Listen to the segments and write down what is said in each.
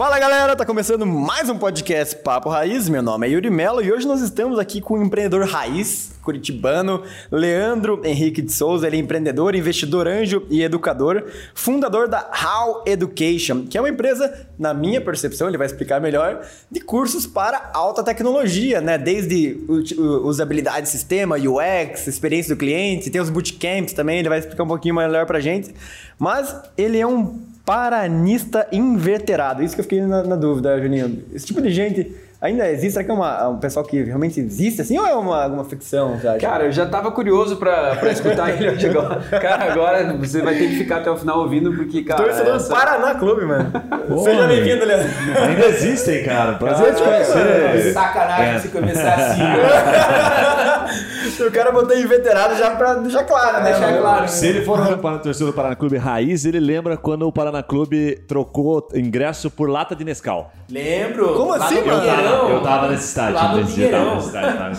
Fala galera, tá começando mais um podcast Papo Raiz. Meu nome é Yuri Mello e hoje nós estamos aqui com o empreendedor raiz curitibano Leandro Henrique de Souza. Ele é empreendedor, investidor anjo e educador, fundador da How Education, que é uma empresa, na minha percepção, ele vai explicar melhor, de cursos para alta tecnologia, né? Desde usabilidade de sistema, UX, experiência do cliente, tem os bootcamps também, ele vai explicar um pouquinho melhor pra gente. Mas ele é um paranista inverterado. Isso que eu fiquei na, na dúvida, Juninho. Esse tipo de gente ainda existe? Será que é uma, um pessoal que realmente existe assim ou é uma, uma ficção? Cara, eu já tava curioso pra, pra escutar ele hoje agora. Cara, agora você vai ter que ficar até o final ouvindo, porque, cara. Torcedor essa... do Paraná Clube, mano. Seja bem-vindo, Leandro. Ainda existem, cara. Prazer te conhecer. Sacanagem é. se começar assim. o cara botou inveterado já pra deixar claro, né? Deixar claro. Se ele for um torcedor do Paraná Clube raiz, ele lembra quando o Paraná Clube trocou ingresso por lata de Nescau. Lembro. Como assim, mano? Eu tava nesse estádio. Lá no Pinheirão.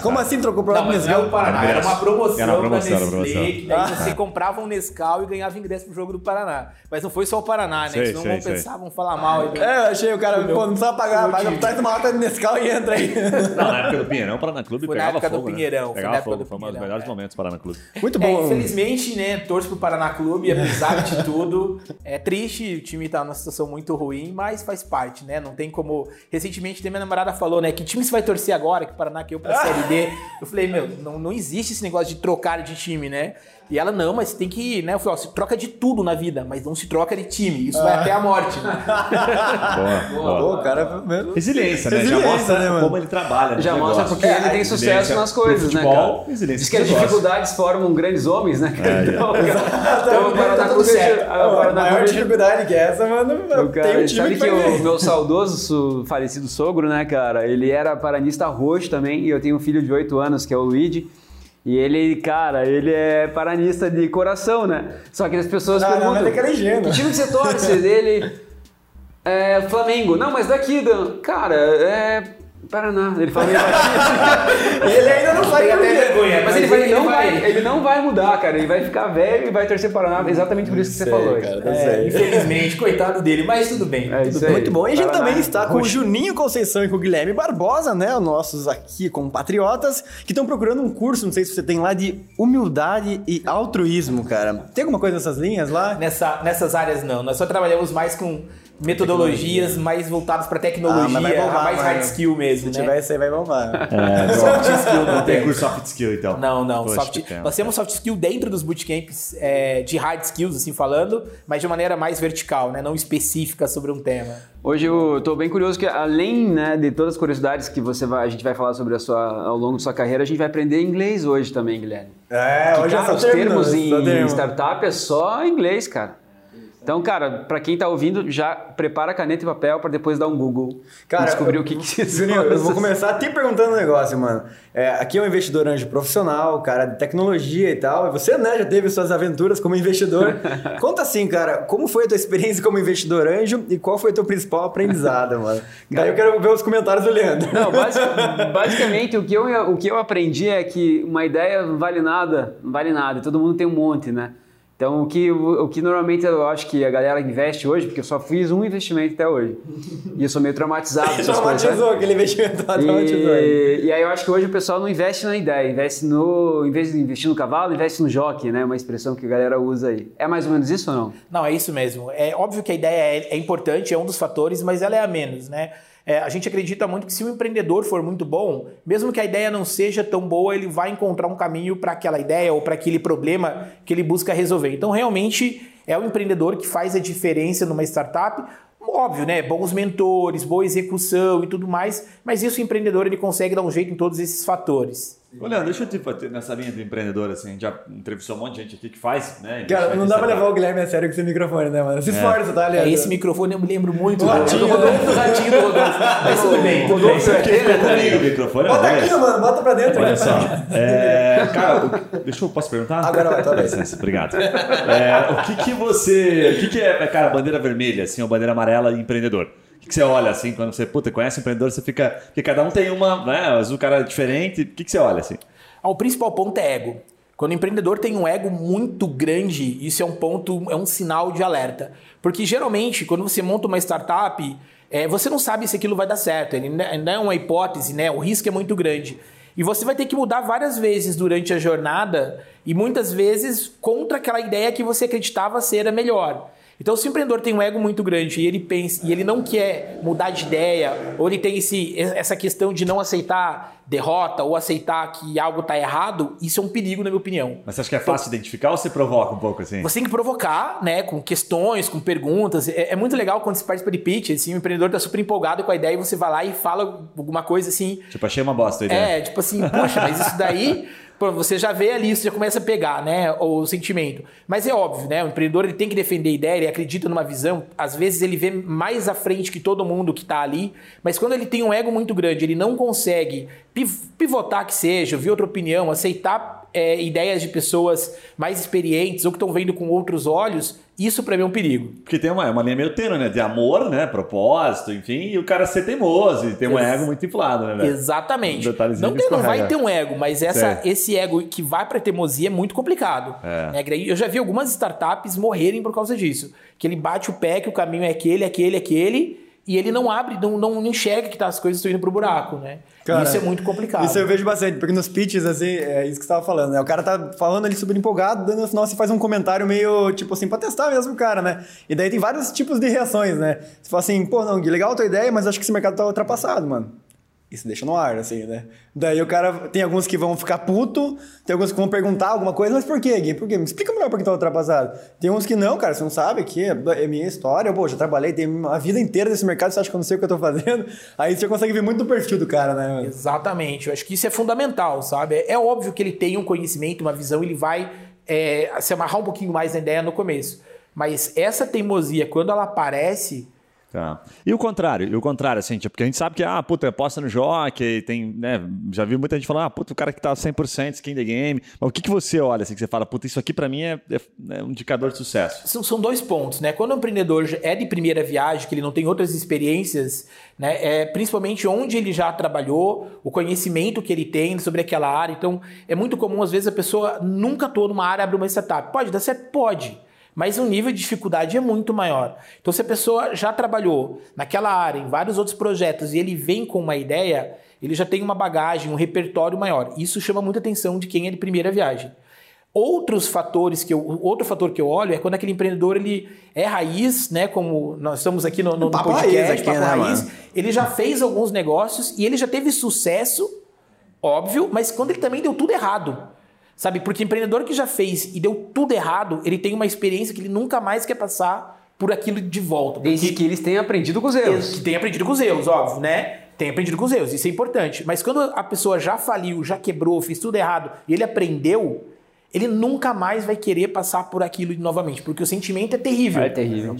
Como assim trocou por lata de Nescau? Paraná. Era uma promoção, era uma promoção da Nestlé, que daí você comprava um Nescau e ganhava ingresso pro jogo do Paraná. Mas não foi só o Paraná, né? Sei, Senão vão pensar, vão falar mal. Aí, é, eu achei o cara, pô, não precisa pagar, paga, traz uma lata de Nescau e entra aí. Não, na época do Pinheirão, o Paraná Clube foi pegava fogo. Foi na época do Pinheirão. Pegava fogo, foi um dos melhores momentos do Paraná Clube. Muito bom. É, infelizmente, né, torço pro Paraná Clube, apesar de tudo. É triste, o time tá numa situação muito ruim, mas faz parte, né? Não tem como. Recentemente, minha namorada falou, né, que time você vai torcer agora, que o Paraná caiu pra Série D. Eu falei, meu, não, não existe esse negócio de trocar de time, né? E ela, não, mas tem que, né? Eu falei, ó, se troca de tudo na vida, mas não se troca de time. Isso ah. vai até a morte. boa, boa. boa. cara, Resiliência, né? Resiliência, já mostra né, como ele trabalha. Já mostra porque é, ele tem sucesso nas coisas, né, cara? Resiliência Diz que as dificuldades formam grandes homens, né, cara? É, então, então, o Paraná tá tudo certo. A maior dificuldade que essa, mano, tem um time sabe que, que o meu saudoso falecido sogro, né, cara, ele era paranista roxo também, e eu tenho um filho de 8 anos, que é o Luigi, e ele, cara, ele é paranista de coração, né? Só que as pessoas ah, perguntam... Não, mas é que, que time que você torce? ele... É, Flamengo. Não, mas daqui, Dan. Cara, é Paraná. Ele fala meio Ele ainda não vai até vergonha. Mas, ele, vai, ele, não vai, ele não vai mudar, cara. Ele vai ficar velho e vai torcer Paraná. Exatamente por isso que sei, você falou. Cara, é, infelizmente, coitado dele, mas tudo bem. É, tudo bem. Muito bom. E a gente Paraná, também está com o Juninho Conceição e com o Guilherme Barbosa, né? Nossos aqui compatriotas, que estão procurando um curso, não sei se você tem lá, de humildade e altruísmo, cara. Tem alguma coisa nessas linhas lá? Nessa, nessas áreas não. Nós só trabalhamos mais com metodologias mais voltadas para tecnologia, ah, bombar, mais hard skill mesmo. Se né? tiver isso aí, vai bombar. É, soft skill não tem curso soft skill, então. Não, não. soft, nós temos soft skill dentro dos bootcamps é, de hard skills, assim falando, mas de maneira mais vertical, né? não específica sobre um tema. Hoje eu estou bem curioso que além né, de todas as curiosidades que você vai, a gente vai falar sobre a sua, ao longo da sua carreira, a gente vai aprender inglês hoje também, Guilherme. É, que, hoje cara, é os termos em startup é só inglês, cara. Então, cara, para quem tá ouvindo, já prepara caneta e papel para depois dar um Google cara, descobrir eu, o que que Juninho, eu vou começar te perguntando um negócio, mano. É, aqui é um investidor anjo profissional, cara, de tecnologia e tal. E você, né, já teve suas aventuras como investidor. Conta assim, cara, como foi a tua experiência como investidor anjo e qual foi o teu principal aprendizado, mano? Daí eu quero ver os comentários do Leandro. Não, basicamente o que, eu, o que eu aprendi é que uma ideia não vale nada, não vale nada. E todo mundo tem um monte, né? Então, o que, o, que normalmente eu acho que a galera investe hoje, porque eu só fiz um investimento até hoje. E eu sou meio traumatizado. Traumatizou aquele investimento, traumatizou. E, e aí eu acho que hoje o pessoal não investe na ideia, investe no. Em vez de investir no cavalo, investe no jockey, né? Uma expressão que a galera usa aí. É mais ou menos isso ou não? Não, é isso mesmo. É óbvio que a ideia é, é importante, é um dos fatores, mas ela é a menos, né? É, a gente acredita muito que se o empreendedor for muito bom, mesmo que a ideia não seja tão boa, ele vai encontrar um caminho para aquela ideia ou para aquele problema que ele busca resolver. Então, realmente, é o empreendedor que faz a diferença numa startup. Óbvio, né? Bons mentores, boa execução e tudo mais, mas isso o empreendedor ele consegue dar um jeito em todos esses fatores. Olha, deixa eu te fazer nessa linha de empreendedor, assim, já entrevistou um monte de gente aqui que faz, né? Cara, não dá pra levar o Guilherme a sério com esse microfone, né, mano? Se é. esforça, tá, Leandro? É, esse microfone eu me lembro muito do ratinho, do Rodolfo, do ratinho do Rodolfo. Mas tudo bem, tudo bem. Você aqui, né, o microfone? Bota aqui, mano, bota pra dentro. Olha só, é, cara, deixa eu, posso perguntar? Agora vai, tá bem. Obrigado. É, o que que você, o que que é, cara, bandeira vermelha, assim, ou bandeira amarela empreendedor? Que, você olha assim quando você puta, conhece um empreendedor, você fica. Porque cada um tem uma, né? Às vezes o cara é diferente. O que, que você olha assim? Ah, o principal ponto é ego. Quando o empreendedor tem um ego muito grande, isso é um ponto, é um sinal de alerta. Porque geralmente, quando você monta uma startup, é, você não sabe se aquilo vai dar certo. Ele ainda é uma hipótese, né? O risco é muito grande. E você vai ter que mudar várias vezes durante a jornada e muitas vezes contra aquela ideia que você acreditava ser a melhor. Então, se o empreendedor tem um ego muito grande e ele pensa e ele não quer mudar de ideia, ou ele tem esse, essa questão de não aceitar derrota ou aceitar que algo está errado, isso é um perigo, na minha opinião. Mas você acha que é fácil então, identificar ou você provoca um pouco assim? Você tem que provocar, né, com questões, com perguntas. É, é muito legal quando você participa de pitch, assim, o empreendedor está super empolgado com a ideia e você vai lá e fala alguma coisa assim. Tipo, achei uma bosta a ideia. É, tipo assim, puxa, mas isso daí você já vê ali, você já começa a pegar, né, o sentimento. Mas é óbvio, né, o empreendedor ele tem que defender a ideia, ele acredita numa visão, às vezes ele vê mais à frente que todo mundo que está ali, mas quando ele tem um ego muito grande, ele não consegue pivotar que seja, ouvir outra opinião, aceitar é, ideias de pessoas mais experientes ou que estão vendo com outros olhos, isso para mim é um perigo. Porque tem uma, uma linha meio tênue, né? De amor, né? Propósito, enfim, e o cara ser teimoso e ter um Ex ego muito inflado, né, velho? Exatamente. Um não não vai ter um ego, mas essa, esse ego que vai pra teimosia é muito complicado. É. Né? Eu já vi algumas startups morrerem por causa disso. Que ele bate o pé, que o caminho é aquele, aquele, aquele, e ele não abre, não, não enxerga que tá, as coisas estão indo pro buraco, né? Cara, isso é muito complicado. Isso eu vejo bastante, porque nos pitches, assim, é isso que você estava falando, né? O cara tá falando ali super empolgado, dando final você faz um comentário meio, tipo assim, pra testar mesmo o cara, né? E daí tem vários tipos de reações, né? Você fala assim, pô, não, legal a tua ideia, mas acho que esse mercado tá ultrapassado, mano. Isso deixa no ar, assim, né? Daí o cara. Tem alguns que vão ficar puto, tem alguns que vão perguntar alguma coisa, mas por quê, Gui? Por quê? Me explica melhor por que tá ultrapassado. Tem uns que não, cara, você não sabe que é minha história, pô, já trabalhei, tem a vida inteira nesse mercado, você acha que eu não sei o que eu tô fazendo? Aí você consegue ver muito do perfil do cara, né? Exatamente, eu acho que isso é fundamental, sabe? É óbvio que ele tem um conhecimento, uma visão, ele vai é, se amarrar um pouquinho mais na ideia no começo. Mas essa teimosia, quando ela aparece Tá. E o contrário, e o contrário, assim, tipo, porque a gente sabe que, ah, puta, aposta no jockey, tem, né, já vi muita gente falar, ah, puta, o cara que tá 100% skin the game, mas o que, que você olha, assim, que você fala, puta, isso aqui para mim é, é, é, um indicador de sucesso? São, são dois pontos, né, quando o empreendedor é de primeira viagem, que ele não tem outras experiências, né, é principalmente onde ele já trabalhou, o conhecimento que ele tem sobre aquela área, então é muito comum, às vezes, a pessoa nunca atuou numa área, abre uma startup, pode dar certo? Pode, mas o nível de dificuldade é muito maior. Então, se a pessoa já trabalhou naquela área, em vários outros projetos, e ele vem com uma ideia, ele já tem uma bagagem, um repertório maior. Isso chama muita atenção de quem é de primeira viagem. Outros fatores que eu, outro fator que eu olho é quando aquele empreendedor ele é raiz, né? Como nós estamos aqui no, no podcast, raiz, aqui, né, raiz, ele já fez alguns negócios e ele já teve sucesso, óbvio, mas quando ele também deu tudo errado. Sabe? Porque empreendedor que já fez e deu tudo errado, ele tem uma experiência que ele nunca mais quer passar por aquilo de volta. Desde que eles tenham aprendido com os erros. Que tenham aprendido com os erros, óbvio, né? Tem aprendido com os erros, isso é importante. Mas quando a pessoa já faliu, já quebrou, fez tudo errado e ele aprendeu, ele nunca mais vai querer passar por aquilo novamente, porque o sentimento é terrível. É terrível.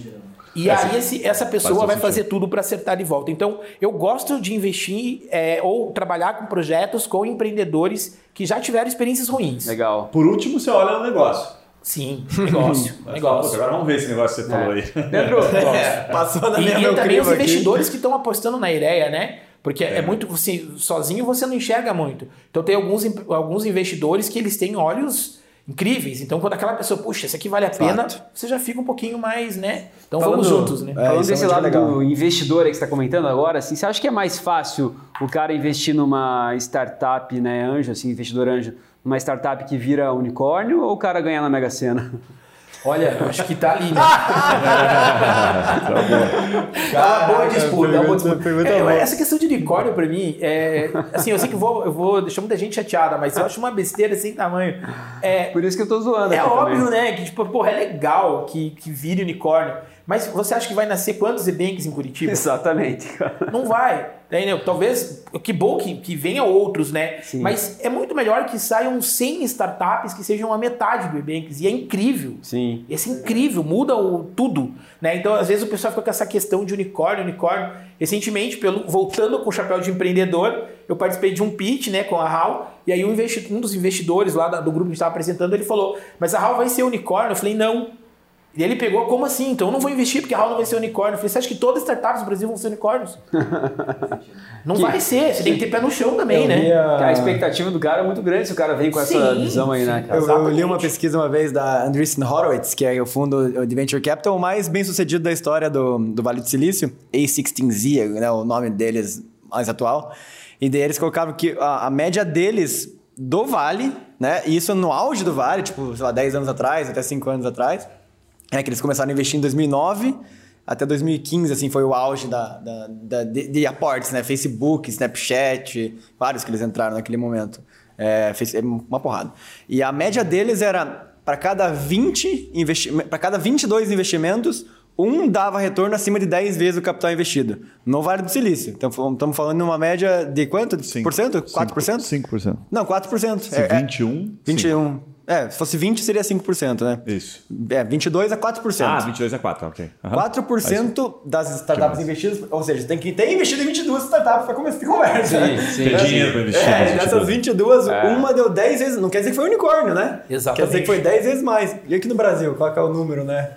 E essa, aí esse, essa pessoa vai fazer tudo para acertar de volta. Então, eu gosto de investir é, ou trabalhar com projetos com empreendedores que já tiveram experiências ruins. Legal. Por último, você olha no negócio. Sim, negócio. negócio. agora vamos ver esse negócio que você é. falou aí. Pedro, é, passou na minha E, e também os investidores aqui. que estão apostando na ideia, né? Porque é, é muito você sozinho você não enxerga muito. Então tem alguns, alguns investidores que eles têm olhos incríveis. Então, quando aquela pessoa, puxa, isso aqui vale a pena, você já fica um pouquinho mais, né? Então Falando, vamos juntos, né? É, Falando desse é lado legal. do investidor aí que você está comentando agora, assim, você acha que é mais fácil o cara investir numa startup, né, anjo, assim, investidor anjo, numa startup que vira unicórnio ou o cara ganhar na Mega Sena? Olha, acho que tá ali, né? tá bom. Cara, boa disputa. Pergunta, boa disputa. É, essa questão de unicórnio, pra mim, é. Assim, eu sei que vou, eu vou deixar muita gente chateada, mas eu acho uma besteira sem tamanho. É, Por isso que eu tô zoando. É óbvio, também. né? Que, tipo, porra, é legal que, que vire unicórnio. Mas você acha que vai nascer quantos e-banks em Curitiba? Exatamente. Não vai. Entendeu? Talvez, que bom que, que venha outros, né? Sim. Mas é muito melhor que saiam 100 startups que sejam a metade do e-banks. E é incrível. Sim. Esse é incrível, muda o, tudo. Né? Então, às vezes, o pessoal fica com essa questão de unicórnio, unicórnio. Recentemente, pelo, voltando com o chapéu de empreendedor, eu participei de um pitch né, com a HAL. E aí um, um dos investidores lá do grupo que estava apresentando, ele falou, mas a HAL vai ser unicórnio? Eu falei, não. E ele pegou, como assim? Então eu não vou investir porque a Raul não vai ser unicórnio. Eu falei, você acha que todas as startups do Brasil vão ser unicórnios? não que, vai ser, você tem que ter pé no chão também, né? A... a... expectativa do cara é muito grande se o cara vem com sim, essa visão aí, né? Eu, eu, li uma pesquisa uma vez da Andreessen Horowitz, que é o fundo de Venture Capital mais bem sucedido da história do, do Vale do Silício, A16Z, né, o nome deles mais atual. E daí eles colocavam que a, a média deles do Vale, né? E isso no auge do Vale, tipo, sei lá, 10 anos atrás, até 5 anos atrás é que eles começaram a investir em 2009 até 2015, assim, foi o auge da, da, da de, de, aportes, né? Facebook, Snapchat, vários que eles entraram naquele momento. É, fez, é uma porrada. E a média deles era, para cada 20 investi para cada 22 investimentos, um dava retorno acima de 10 vezes o capital investido. No Vale do Silício. Então, estamos falando de uma média de quanto? 5%? 4%? 5%. Não, 4%. Se é, 21? É 21. 5. É, se fosse 20 seria 5%, né? Isso. É, 22 a 4%. Ah, 22 a 4, ok. Uhum. 4% das startups investidas, ou seja, tem que ter investido em 22 startups para começar a conversa. Sim, sim. Tem dinheiro para investir. É, dessas 22, é. uma deu 10 vezes, não quer dizer que foi unicórnio, né? Exatamente. Quer dizer que foi 10 vezes mais. E aqui no Brasil, qual é o número, né?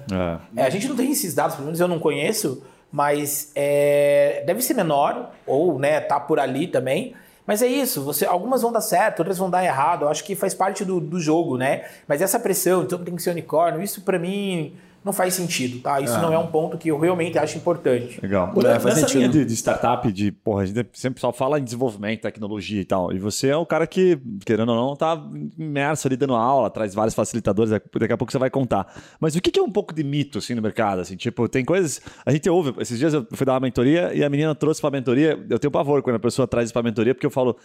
É. é. a gente não tem esses dados, pelo menos eu não conheço, mas é, deve ser menor, ou né, tá por ali também. Mas é isso, você, algumas vão dar certo, outras vão dar errado. Eu acho que faz parte do, do jogo, né? Mas essa pressão, então tem que ser unicórnio, isso para mim não faz sentido, tá? Isso é. não é um ponto que eu realmente acho importante. Legal. É, faz Nessa sentido. linha de, de, startup, de, porra, a gente sempre só fala em desenvolvimento, tecnologia e tal. E você é o cara que, querendo ou não, tá imerso ali dando aula, traz vários facilitadores, daqui a pouco você vai contar. Mas o que é um pouco de mito, assim, no mercado? Assim, tipo, tem coisas... A gente ouve... Esses dias eu fui dar uma mentoria e a menina trouxe pra mentoria... Eu tenho pavor quando a pessoa traz isso pra mentoria, porque eu falo...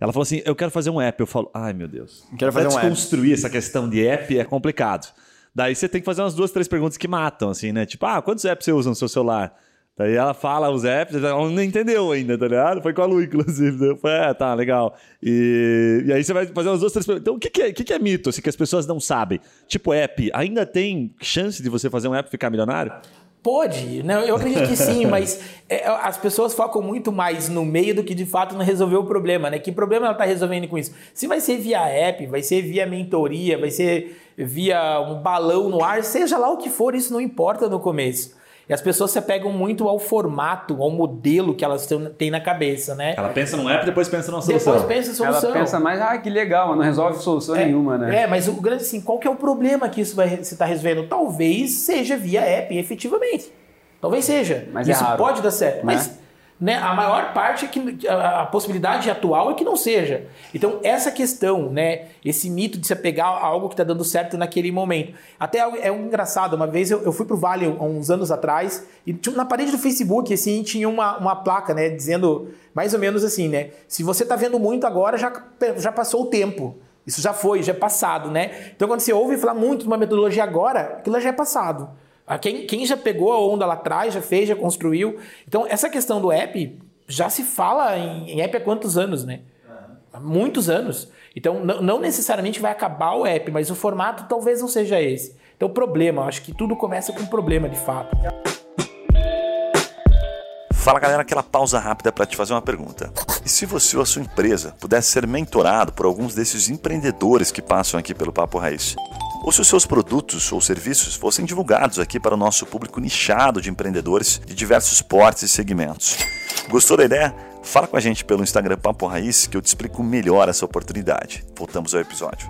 Ela falou assim, eu quero fazer um app. Eu falo, ai meu Deus. Quero fazer um app. Construir essa questão de app é complicado. Daí você tem que fazer umas duas, três perguntas que matam, assim, né? Tipo, ah, quantos apps você usa no seu celular? Daí ela fala os apps, ela não entendeu ainda, tá ligado? Foi com a Lu, inclusive. Eu falei, é, tá, legal. E, e aí você vai fazer umas duas, três perguntas. Então, o que, que, é, que, que é mito, assim, que as pessoas não sabem? Tipo, app, ainda tem chance de você fazer um app ficar milionário? Pode, não, eu acredito que sim, mas é, as pessoas focam muito mais no meio do que de fato no resolver o problema, né? Que problema ela está resolvendo com isso? Se vai ser via app, vai ser via mentoria, vai ser via um balão no ar, seja lá o que for, isso não importa no começo. E as pessoas se apegam muito ao formato, ao modelo que elas têm na cabeça, né? Ela pensa no app, depois pensa na solução. Depois pensa na solução. Ela pensa mais, ah, que legal, mas não resolve solução é, nenhuma, né? É, mas o grande assim, qual que é o problema que isso vai se está resolvendo? Talvez seja via app, efetivamente. Talvez seja. Mas é isso é pode dar certo. Né? Mas né, a maior parte é que a, possibilidade atual é que não seja. Então, essa questão, né, esse mito de se apegar a algo que está dando certo naquele momento. Até é um engraçado, uma vez eu, eu fui para o Vale há uns anos atrás e na parede do Facebook assim, tinha uma, uma placa né, dizendo mais ou menos assim, né? Se você está vendo muito agora, já, já passou o tempo. Isso já foi, já é passado, né? Então, quando você ouve falar muito de uma metodologia agora, aquilo já é passado. Quem, quem já pegou a onda lá atrás, já fez, já construiu. Então, essa questão do app já se fala em, em app há quantos anos, né? Há muitos anos. Então, não, não necessariamente vai acabar o app, mas o formato talvez não seja esse. Então, o problema, acho que tudo começa com um problema de fato. Fala galera, aquela pausa rápida para te fazer uma pergunta. E se você ou a sua empresa pudesse ser mentorado por alguns desses empreendedores que passam aqui pelo Papo Raiz? Ou se os seus produtos ou serviços fossem divulgados aqui para o nosso público nichado de empreendedores de diversos portes e segmentos. Gostou da ideia? Fala com a gente pelo Instagram Papo Raiz que eu te explico melhor essa oportunidade. Voltamos ao episódio.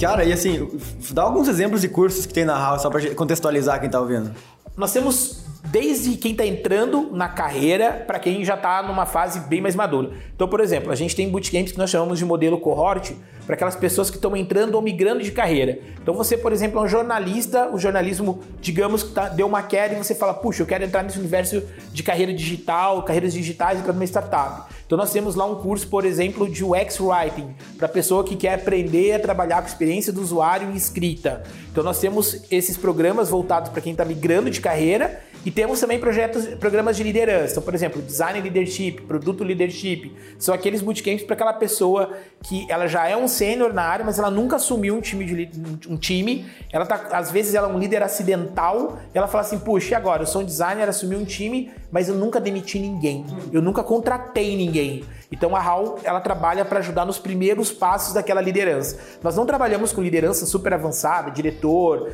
Cara, e assim, dá alguns exemplos de cursos que tem na House só para contextualizar quem está ouvindo. Nós temos desde quem está entrando na carreira para quem já está numa fase bem mais madura. Então, por exemplo, a gente tem bootcamps que nós chamamos de modelo cohort para aquelas pessoas que estão entrando ou migrando de carreira. Então, você, por exemplo, é um jornalista, o jornalismo, digamos, que tá, deu uma queda e você fala, puxa, eu quero entrar nesse universo de carreira digital, carreiras digitais para uma startup. Então, nós temos lá um curso, por exemplo, de UX Writing, para pessoa que quer aprender a trabalhar com experiência do usuário e escrita. Então, nós temos esses programas voltados para quem está migrando de carreira e temos também projetos, programas de liderança. Então, por exemplo, design leadership, produto leadership, são aqueles bootcamps para aquela pessoa que ela já é um sênior na área, mas ela nunca assumiu um time de um time. Ela tá, às vezes ela é um líder acidental, ela fala assim: "Puxa, e agora? Eu sou um designer, assumi um time, mas eu nunca demiti ninguém. Eu nunca contratei ninguém. Então a HAL, ela trabalha para ajudar nos primeiros passos daquela liderança. Nós não trabalhamos com liderança super avançada, diretor.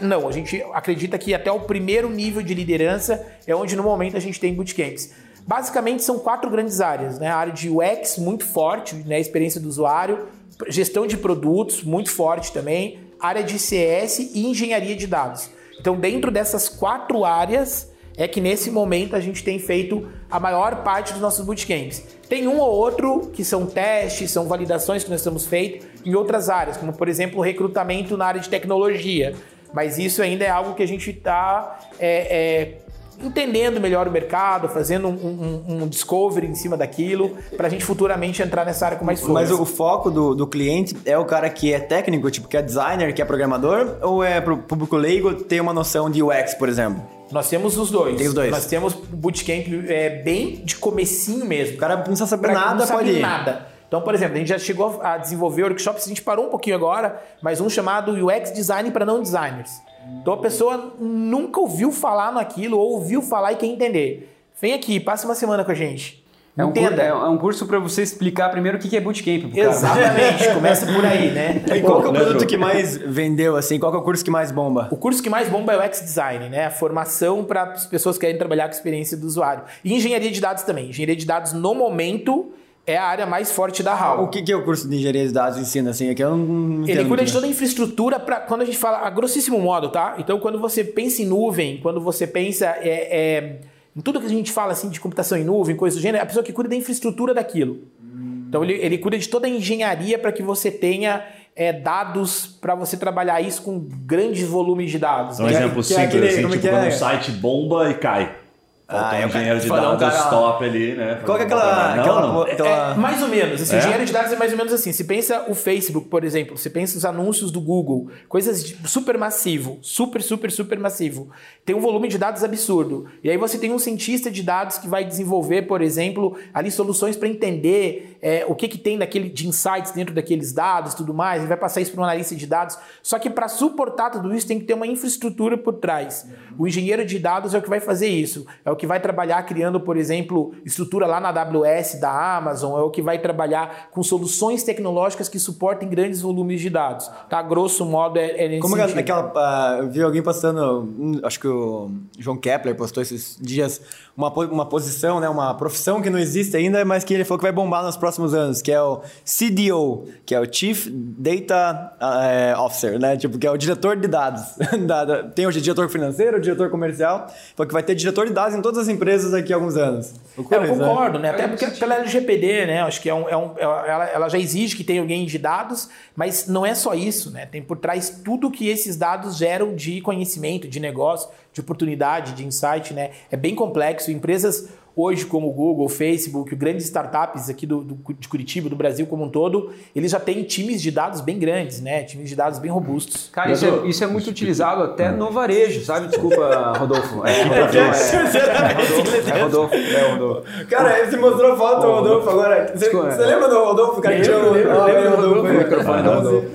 Não, a gente acredita que até o primeiro nível de liderança é onde no momento a gente tem bootcamps. Basicamente são quatro grandes áreas, né? A área de UX muito forte, né? Experiência do usuário, gestão de produtos muito forte também, área de CS e engenharia de dados. Então, dentro dessas quatro áreas, é que nesse momento a gente tem feito a maior parte dos nossos bootcamps. Tem um ou outro que são testes, são validações que nós temos feito em outras áreas, como por exemplo recrutamento na área de tecnologia. Mas isso ainda é algo que a gente está é, é, entendendo melhor o mercado, fazendo um, um, um discovery em cima daquilo, para a gente futuramente entrar nessa área com mais força. Mas o foco do, do cliente é o cara que é técnico, tipo, que é designer, que é programador, ou é para o público leigo ter uma noção de UX, por exemplo? Nós temos os dois. Tem os dois. Nós temos bootcamp é, bem de comecinho mesmo. O cara não precisa saber nada, não pode ir. nada. Então, por exemplo, a gente já chegou a desenvolver workshops, a gente parou um pouquinho agora, mas um chamado UX Design para não designers. Então a pessoa nunca ouviu falar naquilo, ou ouviu falar e quer entender. Vem aqui, passa uma semana com a gente. É um, Entenda. é um curso para você explicar primeiro o que é bootcamp. Exatamente, começa por aí, né? E qual é o produto que mais vendeu, assim? Qual é o curso que mais bomba? O curso que mais bomba é o X-Design, né? A formação para as pessoas que querem trabalhar com a experiência do usuário. E engenharia de dados também. Engenharia de dados, no momento, é a área mais forte da HAL. O que, que é o curso de engenharia de dados ensina assim? Aqui eu não Ele cuida de toda a infraestrutura para quando a gente fala a grossíssimo modo, tá? Então quando você pensa em nuvem, quando você pensa é, é, em tudo que a gente fala assim de computação em nuvem, coisa do gênero, é a pessoa que cuida da infraestrutura daquilo. Então ele, ele cuida de toda a engenharia para que você tenha é, dados para você trabalhar isso com grandes volumes de dados. Um né? exemplo que, simples, que é aquele, assim, tipo, é? quando um site bomba e cai. Falta ah, um é engenheiro de dados um cara... stop ali, né? Qual que é aquela. Não, aquela, não. aquela... É, mais ou menos. Assim, é? Engenheiro de dados é mais ou menos assim. Se pensa o Facebook, por exemplo, você pensa os anúncios do Google, coisas de super massivo, super, super, super massivo. Tem um volume de dados absurdo. E aí você tem um cientista de dados que vai desenvolver, por exemplo, ali soluções para entender é, o que, que tem daquele, de insights dentro daqueles dados tudo mais, e vai passar isso para um analista de dados. Só que para suportar tudo isso tem que ter uma infraestrutura por trás. O engenheiro de dados é o que vai fazer isso. É o que vai trabalhar criando, por exemplo, estrutura lá na AWS da Amazon, é o que vai trabalhar com soluções tecnológicas que suportem grandes volumes de dados. Tá? Grosso modo, é, é nesse Como é aquela. Uh, eu vi alguém postando, hum, acho que o João Kepler postou esses dias uma, uma posição, né, uma profissão que não existe ainda, mas que ele falou que vai bombar nos próximos anos, que é o CDO, que é o Chief Data uh, Officer, né? Tipo, que é o diretor de dados. Tem o diretor financeiro, diretor comercial, falou que vai ter diretor de dados em todas as empresas daqui a alguns anos. eu concordo, né? Até porque pela LGPD, né? Acho que é um, é um, ela, ela já exige que tenha alguém de dados, mas não é só isso, né? Tem por trás tudo que esses dados geram de conhecimento, de negócio, de oportunidade, de insight, né? É bem complexo. Empresas hoje, como o Google, Facebook, grandes startups aqui do, do, de Curitiba, do Brasil como um todo, eles já têm times de dados bem grandes, né? Times de dados bem robustos. Cara, isso é, isso é muito utilizado até no varejo, sabe? Desculpa, Rodolfo. É, é, é, Rodolfo. É, Rodolfo. Cara, você mostrou foto do Rodolfo agora. Você, você lembra do Rodolfo, cara? Lembro, eu lembro do Rodolfo. O microfone do Rodolfo.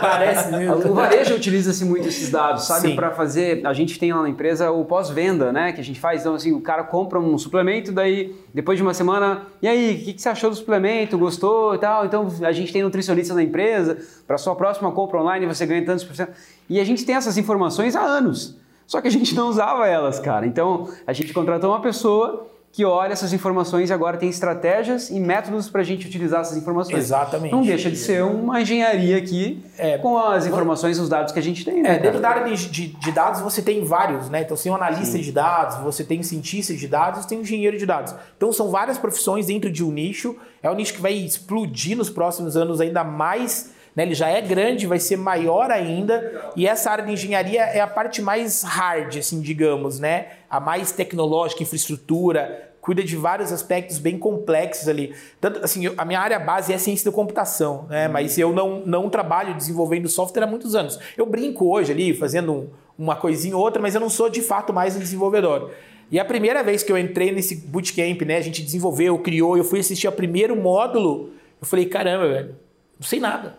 Parece mesmo. O varejo utiliza-se muito esses dados, sabe? Para fazer... A gente tem lá na empresa o pós-venda, né? Que a gente faz. Então, assim, o cara compra um suplemento suplemento, daí depois de uma semana, e aí, o que, que, você achou do suplemento? Gostou e tal? Então a gente tem nutricionista na empresa, para sua próxima compra online você ganha tantos por cento. E a gente tem essas informações há anos. Só que a gente não usava elas, cara. Então a gente contratou uma pessoa que olha essas informações e agora tem estratégias e métodos para a gente utilizar essas informações. Exatamente. Não deixa de ser uma engenharia aqui é, com as informações e os dados que a gente tem. Né, é, dentro da área de, de, de, dados você tem vários, né? Então você tem um analista Sim. de dados, você tem cientista de dados, você tem um engenheiro de dados. Então são várias profissões dentro de um nicho. É um nicho que vai explodir nos próximos anos ainda mais né? Ele já é grande, vai ser maior ainda. E essa área de engenharia é a parte mais hard, assim, digamos, né? A mais tecnológica, infraestrutura, cuida de vários aspectos bem complexos ali. Tanto assim, a minha área base é ciência da computação, né? Uhum. Mas eu não, não trabalho desenvolvendo software há muitos anos. Eu brinco hoje ali, fazendo um, uma coisinha ou outra, mas eu não sou de fato mais um desenvolvedor. E a primeira vez que eu entrei nesse bootcamp, né? A gente desenvolveu, criou, eu fui assistir ao primeiro módulo, eu falei, caramba, velho não sei nada.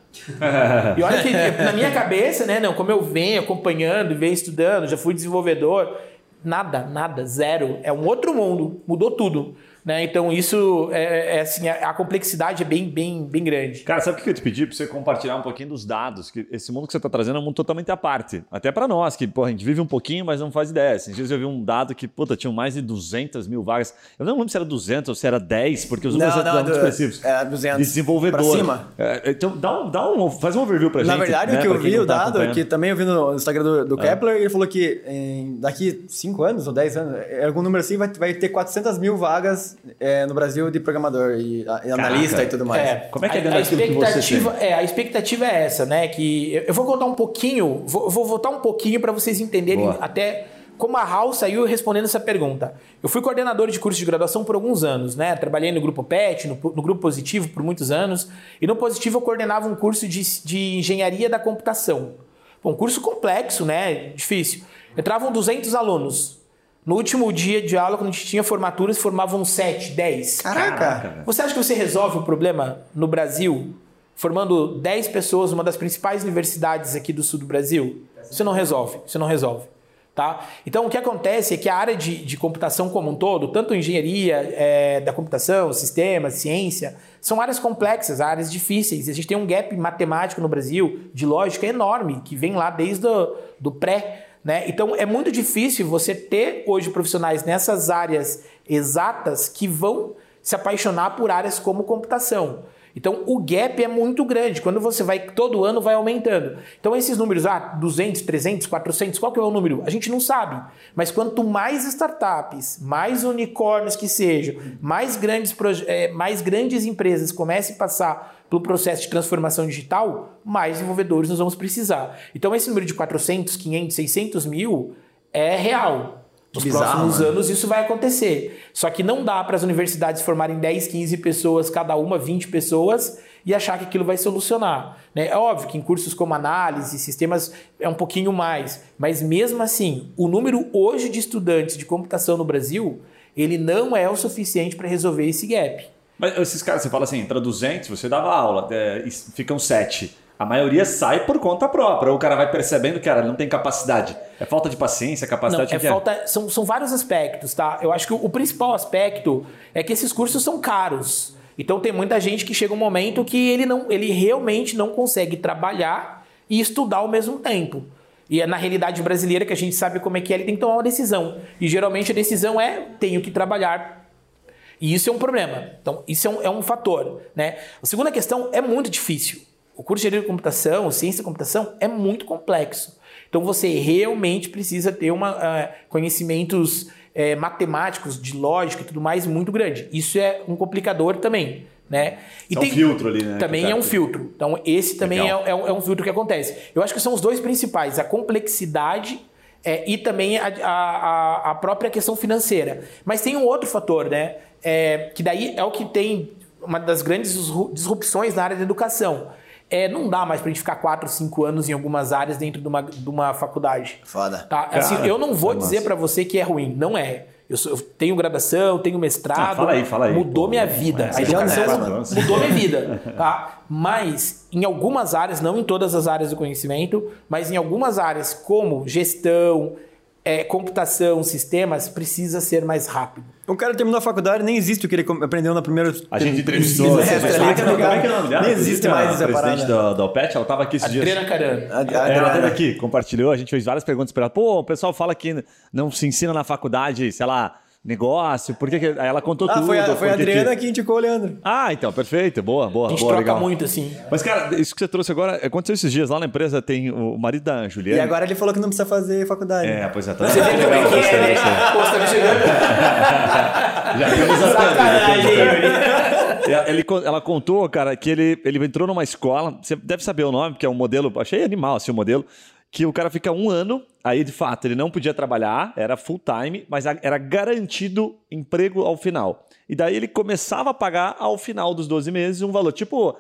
e olha que na minha cabeça, né, não, como eu venho acompanhando, venho estudando, já fui desenvolvedor, Nada, nada, zero. É um outro mundo, mudou tudo. Né? Então, isso é, é assim, a, a, complexidade é bem, bem, bem grande. Cara, sabe o que eu te pedi para você compartilhar um pouquinho dos dados? Que esse mundo que você está trazendo é um mundo totalmente à parte. Até para nós, que pô, a gente vive um pouquinho, mas não faz ideia. Esses dias eu vi um dado que, puta, tinham mais de 200 mil vagas. Eu não lembro se era 200 ou se era 10, porque os números eram muito específicos. É 200. De desenvolvedor. Pra cima. É, então, dá um, dá um, faz um overview para gente. Na verdade, né, o que eu vi, o tá dado, que também eu vi no Instagram do, do é. Kepler, ele falou que em, daqui 5 anos ou 10 anos, é, algum número assim, vai, vai ter 400 mil vagas é, no Brasil de programador e, e analista e tudo mais. É, Como é que é dentro a, a expectativa, que É, a expectativa é essa, né? Que eu vou contar um pouquinho, vou, vou voltar um pouquinho para vocês entenderem Boa. até como a Hal saiu respondendo essa pergunta. Eu fui coordenador de curso de graduação por alguns anos, né? Trabalhei no grupo PET, no, no grupo Positivo por muitos anos. E no Positivo eu coordenava um curso de, de engenharia da computação. um curso complexo, né? Difícil. Entravam 200 alunos. No último dia de aula, quando a gente tinha formatura, se formavam 7, 10. Caraca! Você acha que você resolve o problema no Brasil formando 10 pessoas numa das principais universidades aqui do sul do Brasil? Você não resolve, você não resolve. Tá? Então, o que acontece é que a área de, de computação como um todo, tanto engenharia é, da computação, sistemas, ciência, são áreas complexas, áreas difíceis. A gente tem um gap matemático no Brasil de lógica enorme, que vem lá desde o do pré né? Então é muito difícil você ter hoje profissionais nessas áreas exatas que vão se apaixonar por áreas como computação. Então o gap é muito grande. Quando você vai todo ano vai aumentando. Então esses números, ah, 200, 300, 400, qual que é o número? A gente não sabe. Mas quanto mais startups, mais unicórnios que sejam, mais grandes, é, mais grandes empresas comecem a passar pelo processo de transformação digital, mais desenvolvedores nós vamos precisar. Então, esse número de 400, 500, 600 mil é real. Nos Bizarro, próximos mano. anos isso vai acontecer. Só que não dá para as universidades formarem 10, 15 pessoas, cada uma 20 pessoas, e achar que aquilo vai solucionar. Né? É óbvio que em cursos como análise, sistemas, é um pouquinho mais. Mas mesmo assim, o número hoje de estudantes de computação no Brasil, ele não é o suficiente para resolver esse gap. Mas esses caras, você fala assim, entra 200, você dava aula, é, ficam 7. A maioria sai por conta própria, ou o cara vai percebendo que cara, não tem capacidade. É falta de paciência, capacidade não, é de... falta, são, são vários aspectos, tá? Eu acho que o, o principal aspecto é que esses cursos são caros. Então tem muita gente que chega um momento que ele, não, ele realmente não consegue trabalhar e estudar ao mesmo tempo. E é na realidade brasileira que a gente sabe como é que é, ele tem que tomar uma decisão. E geralmente a decisão é: tenho que trabalhar e isso é um problema. Então, isso é um, é um fator. Né? A segunda questão é muito difícil. O curso de engenharia de computação, ciência da computação, é muito complexo. Então, você realmente precisa ter uma, uh, conhecimentos uh, matemáticos, de lógica e tudo mais muito grande. Isso é um complicador também. Né? E é tem, um filtro ali, né? Também é um filtro. Então, esse também é, é, é, um filtro que acontece. Eu acho que são os dois principais: a complexidade é, e também a, a, a, própria questão financeira. Mas tem um outro fator, né? É, que daí é o que tem uma das grandes disrupções na área da educação. É, não dá mais pra gente ficar 4, 5 anos em algumas áreas dentro de uma, de uma faculdade. Foda. Tá? Assim, eu não vou é dizer para você que é ruim, não é. Eu, sou, eu tenho graduação, tenho mestrado. Ah, fala aí, fala aí. Mudou Pô, minha vida. A educação é, mudou minha vida. Tá? Mas em algumas áreas, não em todas as áreas do conhecimento, mas em algumas áreas como gestão, é, computação, sistemas, precisa ser mais rápido. O cara terminou a faculdade, nem existe o que ele aprendeu na primeira. A gente entrevistou. É, tá ali, Como é que é o nome dela? Nem existe mais essa parada. presidente da, da OPET, ela estava aqui esses Adriana dias. Carano. Adriana Ela esteve aqui, compartilhou, a gente fez várias perguntas para ela. Pô, o pessoal fala que não se ensina na faculdade, sei lá negócio, por que, que ela contou ah, tudo. Foi a, foi a Adriana que... que indicou o Leandro. Ah, então, perfeito, boa, boa, a gente boa, troca legal. muito, assim. Mas, cara, isso que você trouxe agora, aconteceu esses dias, lá na empresa tem o marido da Juliana. E agora ele falou que não precisa fazer faculdade. É, pois é. Tá você vê como é que é, né? Pô, você tá. Já temos a Sacanagem, ele, ela contou, cara, que ele, ele entrou numa escola, você deve saber o nome, porque é um modelo, achei animal assim o modelo, que o cara fica um ano, aí de fato ele não podia trabalhar, era full time, mas era garantido emprego ao final. E daí ele começava a pagar ao final dos 12 meses um valor, tipo uh,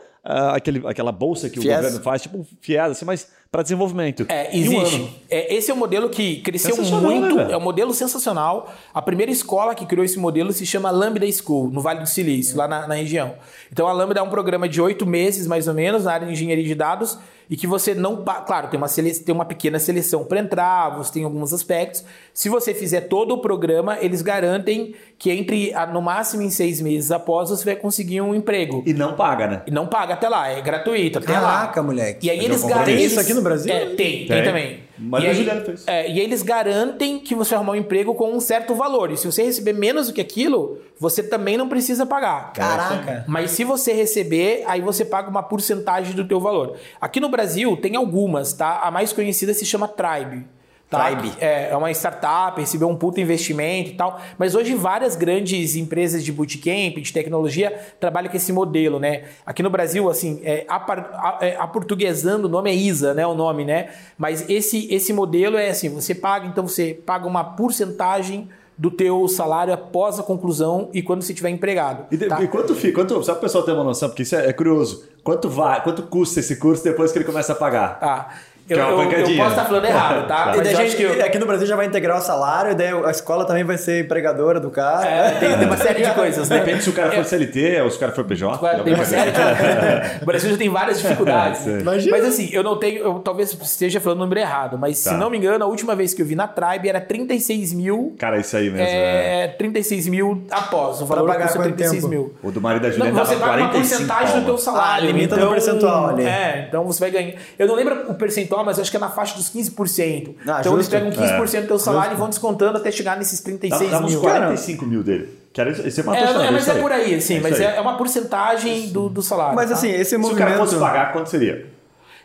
aquele, aquela bolsa que Fies. o governo faz, tipo um FIES, assim, mas para desenvolvimento. É, existe. Um é, esse é um modelo que cresceu muito, né, é um modelo sensacional. A primeira escola que criou esse modelo se chama Lambda School, no Vale do Silício, lá na, na região. Então a Lambda é um programa de oito meses, mais ou menos, na área de engenharia de dados, e que você não. Claro, tem uma, sele, tem uma pequena seleção para entrar, centavos, tem alguns aspectos. Se você fizer todo o programa, eles garantem que entre no máximo em seis meses após você vai conseguir um emprego. E não paga, né? E não paga até lá, é gratuito até Caraca, lá. moleque. E aí eles garantem. Tem isso aqui no Brasil? É, tem, tem, tem também. Mas e, aí, fez. É, e eles garantem que você vai arrumar um emprego com um certo valor. E se você receber menos do que aquilo, você também não precisa pagar. Caraca. Mas se você receber, aí você paga uma porcentagem do teu valor. Aqui no Brasil tem algumas, tá? A mais conhecida se chama Tribe. Tá? Tribe. É, é uma startup, recebeu um puto investimento e tal. Mas hoje várias grandes empresas de bootcamp, de tecnologia, trabalham com esse modelo, né? Aqui no Brasil, assim, é, a, é, aportuguesando, o nome é ISA, né? O nome, né? Mas esse, esse modelo é assim, você paga, então você paga uma porcentagem do teu salário após a conclusão e quando você estiver empregado. E, tá? e quanto fica? Quanto, só para o pessoal ter uma noção, porque isso é, é, curioso. Quanto vai, quanto custa esse curso depois que ele começa a pagar? Ah, eu, eu, eu, posso estar falando errado, tá? E daí gente, eu... Aqui no Brasil já vai integrar o salário, daí a escola também vai ser empregadora do cara. É, tem, tem, uma série de coisas, né? Depende se o cara for CLT ou se o cara for PJ. Tem uma série de... o Brasil já tem várias dificuldades. É, mas assim, eu não tenho. Eu talvez esteja falando o número errado, mas tá. se não me engano, a última vez que eu vi na Tribe era 36 mil. Cara, isso aí mesmo. É, é. 36 mil após. O valor pagar custa 36 tempo? mil. O do marido da Juliana Você paga uma porcentagem do teu salário. Ah, limita então, no percentual ali. É, então você vai ganhar. Eu não lembro o percentual, mas acho que é na faixa dos 15%. Ah, então justo. eles pegam 15% é. do teu salário justo. e vão descontando até chegar nesses 36 dá, dá mil. 45 mil dele. Que era, esse é, uma é, mas é por aí, assim, é mas é, é, uma porcentagem do, do salário. Mas tá? assim, esse Se movimento... Se o cara fosse pagar, quanto seria?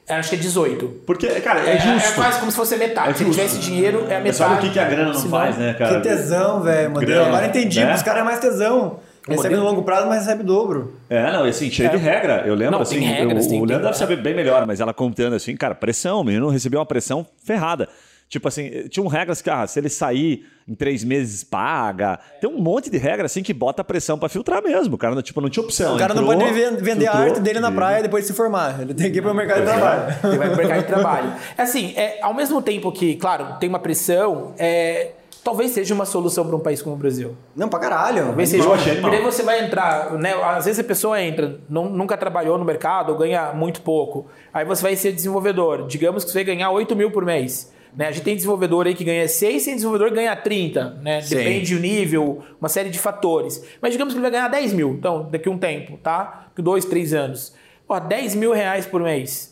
É, acho que é 18. Porque, cara, é, é justo. É quase como se fosse metade. É se ele tivesse dinheiro, é a metade. Sabe o que, a grana não faz, né, cara? Que tesão, velho, modelo. Agora entendi, né? os caras é mais tesão. Recebe no longo prazo, mas recebe dobro. É, não, e assim, cheio é. de regra. Eu lembro, não, assim, regras, o, o Leandro deve saber bem melhor, mas ela contando assim, cara, pressão, o menino recebeu uma pressão ferrada. Tipo assim, tinham regras que, ah, se ele sair em três meses, paga. Tem um monte de regras assim que bota pressão para filtrar mesmo. O cara tipo, não tinha opção. O cara Entrou, não pode vender filtrou, a arte dele na praia depois se formar. Ele tem que ir para o mercado de trabalho. Ele vai para o mercado de trabalho. É assim, é, ao mesmo tempo que, claro, tem uma pressão, é, talvez seja uma solução para um país como o Brasil. Não, para caralho. Talvez seja. Porque aí você vai entrar, né? Às vezes a pessoa entra, não, nunca trabalhou no mercado ou ganha muito pouco. Aí você vai ser desenvolvedor. Digamos que você vai ganhar 8 mil por mês. Né? A gente tem desenvolvedor aí que ganha 6, tem desenvolvedor que ganha 30, né? Depende do nível, uma série de fatores. Mas digamos que ele vai ganhar 10 mil, então, daqui a um tempo, tá? Dois, três anos. Pô, 10 mil reais por mês.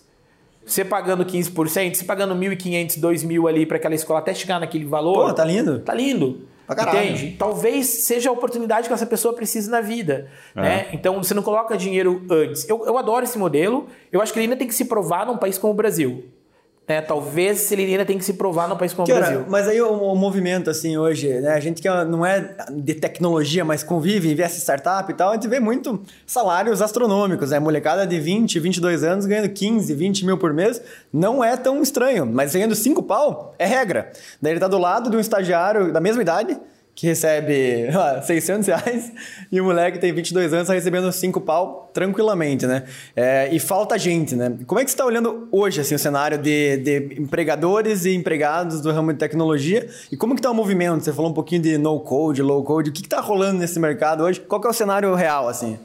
Você pagando 15%, você pagando 1.500, 2.000 ali para aquela escola até chegar naquele valor. Pô, tá lindo. Tá lindo. Entende? Talvez seja a oportunidade que essa pessoa precise na vida. É. Né? Então você não coloca dinheiro antes. Eu, eu adoro esse modelo. Eu acho que ele ainda tem que se provar num país como o Brasil. Né? Talvez ele ainda tenha que se provar no país como o Brasil. Mas aí o, o, movimento, assim, hoje, né? a gente que não é de tecnologia, mas convive, investe em startup e tal, a gente vê muito salários astronômicos, né? Molecada de 20, 22 anos ganhando 15, 20 mil por mês, não é tão estranho, mas ganhando 5 pau é regra. Daí ele tá do lado de um estagiário da mesma idade, que recebe ó, 600 reais e o moleque tem 22 anos está recebendo 5 pau tranquilamente, né? É, e falta gente, né? Como é que você está olhando hoje assim, o cenário de, de empregadores e empregados do ramo de tecnologia e como que está o movimento? Você falou um pouquinho de no-code, low-code, o que está rolando nesse mercado hoje? Qual é o cenário real, assim?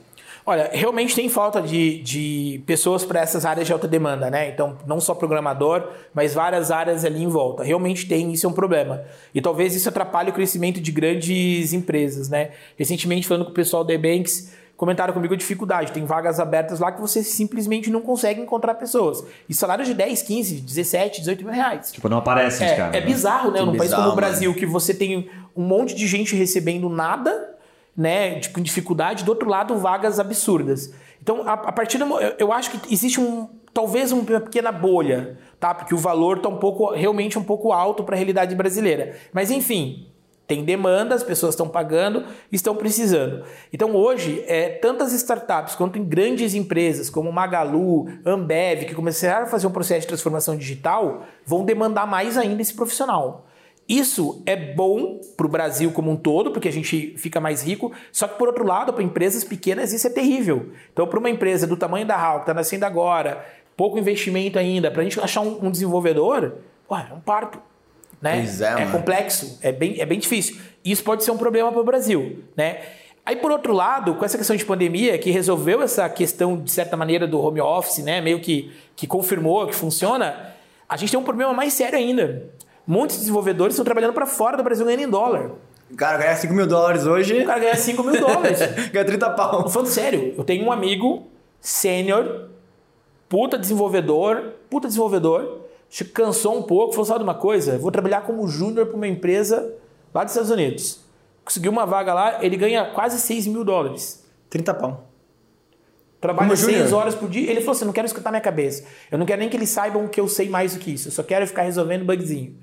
Olha, realmente tem falta de, de pessoas para essas áreas de alta demanda, né? Então, não só programador, mas várias áreas ali em volta. Realmente tem, isso é um problema. E talvez isso atrapalhe o crescimento de grandes empresas, né? Recentemente, falando com o pessoal da Ebanks, comentaram comigo a dificuldade. Tem vagas abertas lá que você simplesmente não consegue encontrar pessoas. E salários de 10, 15, 17, 18 mil reais. Tipo, não aparecem, é, cara. É bizarro, né? Que Num bizarro, país como o Brasil, que você tem um monte de gente recebendo nada né, com dificuldade, do outro lado, vagas absurdas. Então, a, a partir do, eu, eu acho que existe um talvez uma pequena bolha, tá? Porque o valor está um pouco realmente um pouco alto para a realidade brasileira. Mas enfim, tem demanda, as pessoas estão pagando, estão precisando. Então hoje, é, tantas startups quanto em grandes empresas como Magalu, Ambev, que começaram a fazer um processo de transformação digital, vão demandar mais ainda esse profissional. Isso é bom para o Brasil como um todo, porque a gente fica mais rico, só que por outro lado, para empresas pequenas isso é terrível. Então, para uma empresa do tamanho da HAL, que está nascendo agora, pouco investimento ainda, para a gente achar um, um desenvolvedor, ué, é um parto. Né? É, é complexo, é bem, é bem difícil. Isso pode ser um problema para o Brasil. Né? Aí, por outro lado, com essa questão de pandemia, que resolveu essa questão, de certa maneira, do home office, né? meio que, que confirmou que funciona, a gente tem um problema mais sério ainda Muitos desenvolvedores estão trabalhando para fora do Brasil ganhando em dólar. O cara ganha 5 mil dólares hoje. O cara ganha 5 mil dólares. ganha 30 pau. Tô falando sério, eu tenho um amigo sênior, puta desenvolvedor, puta desenvolvedor, cansou um pouco, falou: sabe de uma coisa? Vou trabalhar como júnior para uma empresa lá dos Estados Unidos. Conseguiu uma vaga lá, ele ganha quase 6 mil dólares. 30 pau. Trabalha 6 horas por dia. Ele falou assim: não quero escutar minha cabeça. Eu não quero nem que eles saibam que eu sei mais do que isso. Eu só quero ficar resolvendo bugzinho.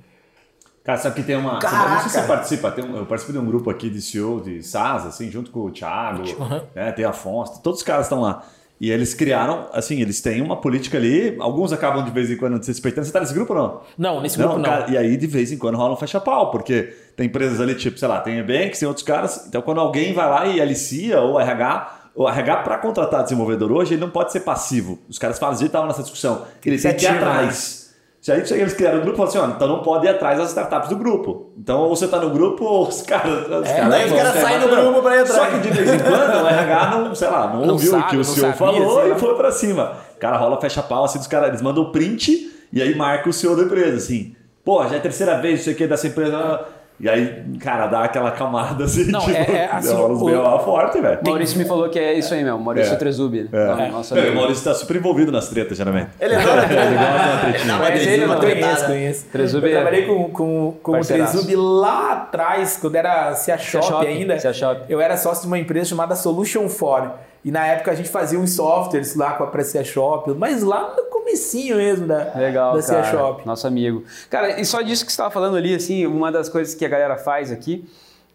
Cara, sabe que tem uma. Caraca. Não sei se você participa, tem um, eu participo de um grupo aqui de CEO de SaaS, assim, junto com o Thiago, uhum. né, tem a Afonso, todos os caras estão lá. E eles criaram, assim, eles têm uma política ali, alguns acabam de vez em quando se respeitando. Você tá nesse grupo ou não? Não, nesse não, grupo não. Cara, e aí, de vez em quando, rola um fecha-pau, porque tem empresas ali, tipo, sei lá, tem Ebanks, tem outros caras. Então, quando alguém vai lá e alicia ou RH, o RH para contratar desenvolvedor hoje, ele não pode ser passivo. Os caras falam, a gente estava nessa discussão. Ele tem que ir atrás. Se aí eles criaram o grupo, falaram assim, ó, então não pode ir atrás das startups do grupo. Então, ou você está no grupo, ou os caras. Os é, caras, os caras saem do grupo para ir atrás. Só que de vez em quando o RH não, sei lá, não, não ouviu o que o CEO falou assim, e foi para cima. O cara rola, fecha pau, assim, dos caras, eles mandam o print e aí marca o CEO da empresa, assim. Pô, já é a terceira vez, isso aqui dessa empresa. E aí, cara, dá aquela camada assim. Não, tipo, é, é assim. O, o, forte, velho. Maurício me falou que é isso aí mesmo, Maurício é. Trezubi. É. é. Nossa, é, o Maurício tá super envolvido nas tretas, geralmente. Ele é dono, ele gosta de uma tretinha. Não, mas ele não conheço, conheço. Trezubi eu trabalhei com, com, com o Trezubi lá atrás, quando era Cia Shop, Shop ainda. Cia Shop. Eu era sócio de uma empresa chamada Solution 4. E na época a gente fazia uns softwares lá com a Cia Shop, mas lá no comecinho mesmo da, Legal, da Cia Shop. Nosso amigo. Cara, e só disso que você estava falando ali, assim, uma das coisas que a galera faz aqui,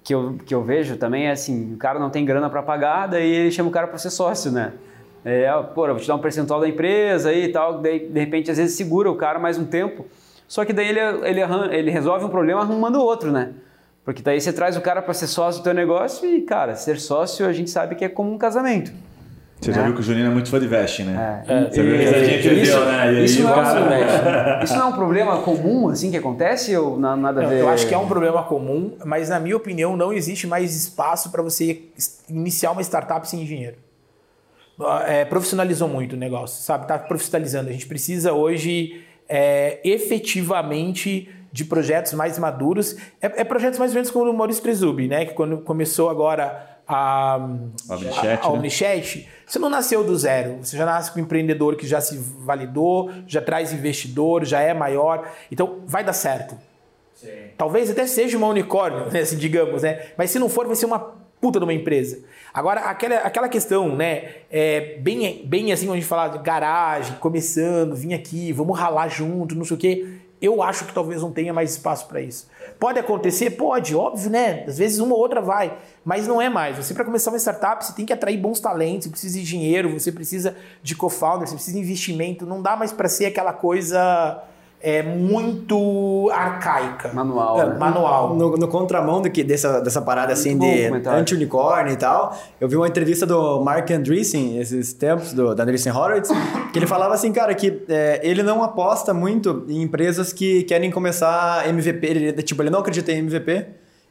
que eu, que eu vejo também é assim, o cara não tem grana para pagar, daí ele chama o cara para ser sócio, né? É, pô, eu vou te dar um percentual da empresa e tal, daí de repente às vezes segura o cara mais um tempo, só que daí ele, ele, ele resolve um problema arrumando outro, né? Porque daí você traz o cara para ser sócio do teu negócio e, cara, ser sócio a gente sabe que é como um casamento. Você né? já viu que o Juninho é muito fã de vesting, né? É. Você viu que a gente isso, né? isso, não é isso não é um problema comum, assim, que acontece ou nada a ver? Eu acho que é um problema comum, mas na minha opinião não existe mais espaço para você iniciar uma startup sem dinheiro. É, profissionalizou muito o negócio, sabe? Está profissionalizando. A gente precisa hoje é, efetivamente de projetos mais maduros. É, é, projetos mais ou menos como o Maurício Trezubi, né? Que quando começou agora a, Omnichat, a, a Omnichat né? você não nasceu do zero. Você já nasce com um empreendedor que já se validou, já traz investidor, já é maior. Então, vai dar certo. Sim. Talvez até seja uma unicórnio, né, assim, digamos, né? Mas se não for, vai ser uma puta de uma empresa. Agora, aquela, aquela questão, né? É, bem, bem assim, onde a gente fala de garagem, começando, vim aqui, vamos ralar junto, não sei o quê. Eu acho que talvez não tenha mais espaço para isso. Pode acontecer? Pode, óbvio, né? Às vezes uma ou outra vai, mas não é mais. Você, para começar uma startup, você tem que atrair bons talentos, você precisa de dinheiro, você precisa de co-founder, você precisa de investimento. Não dá mais para ser aquela coisa é muito arcaica. Manual. É, né? Manual. No, no, contramão do que, dessa, dessa parada assim de anti-unicórnio e tal, eu vi uma entrevista do Mark Andreessen esses tempos, do, da Andreessen Horowitz, que ele falava assim, cara, que é, ele não aposta muito em empresas que querem começar MVP. Ele, tipo, ele não acredita em MVP,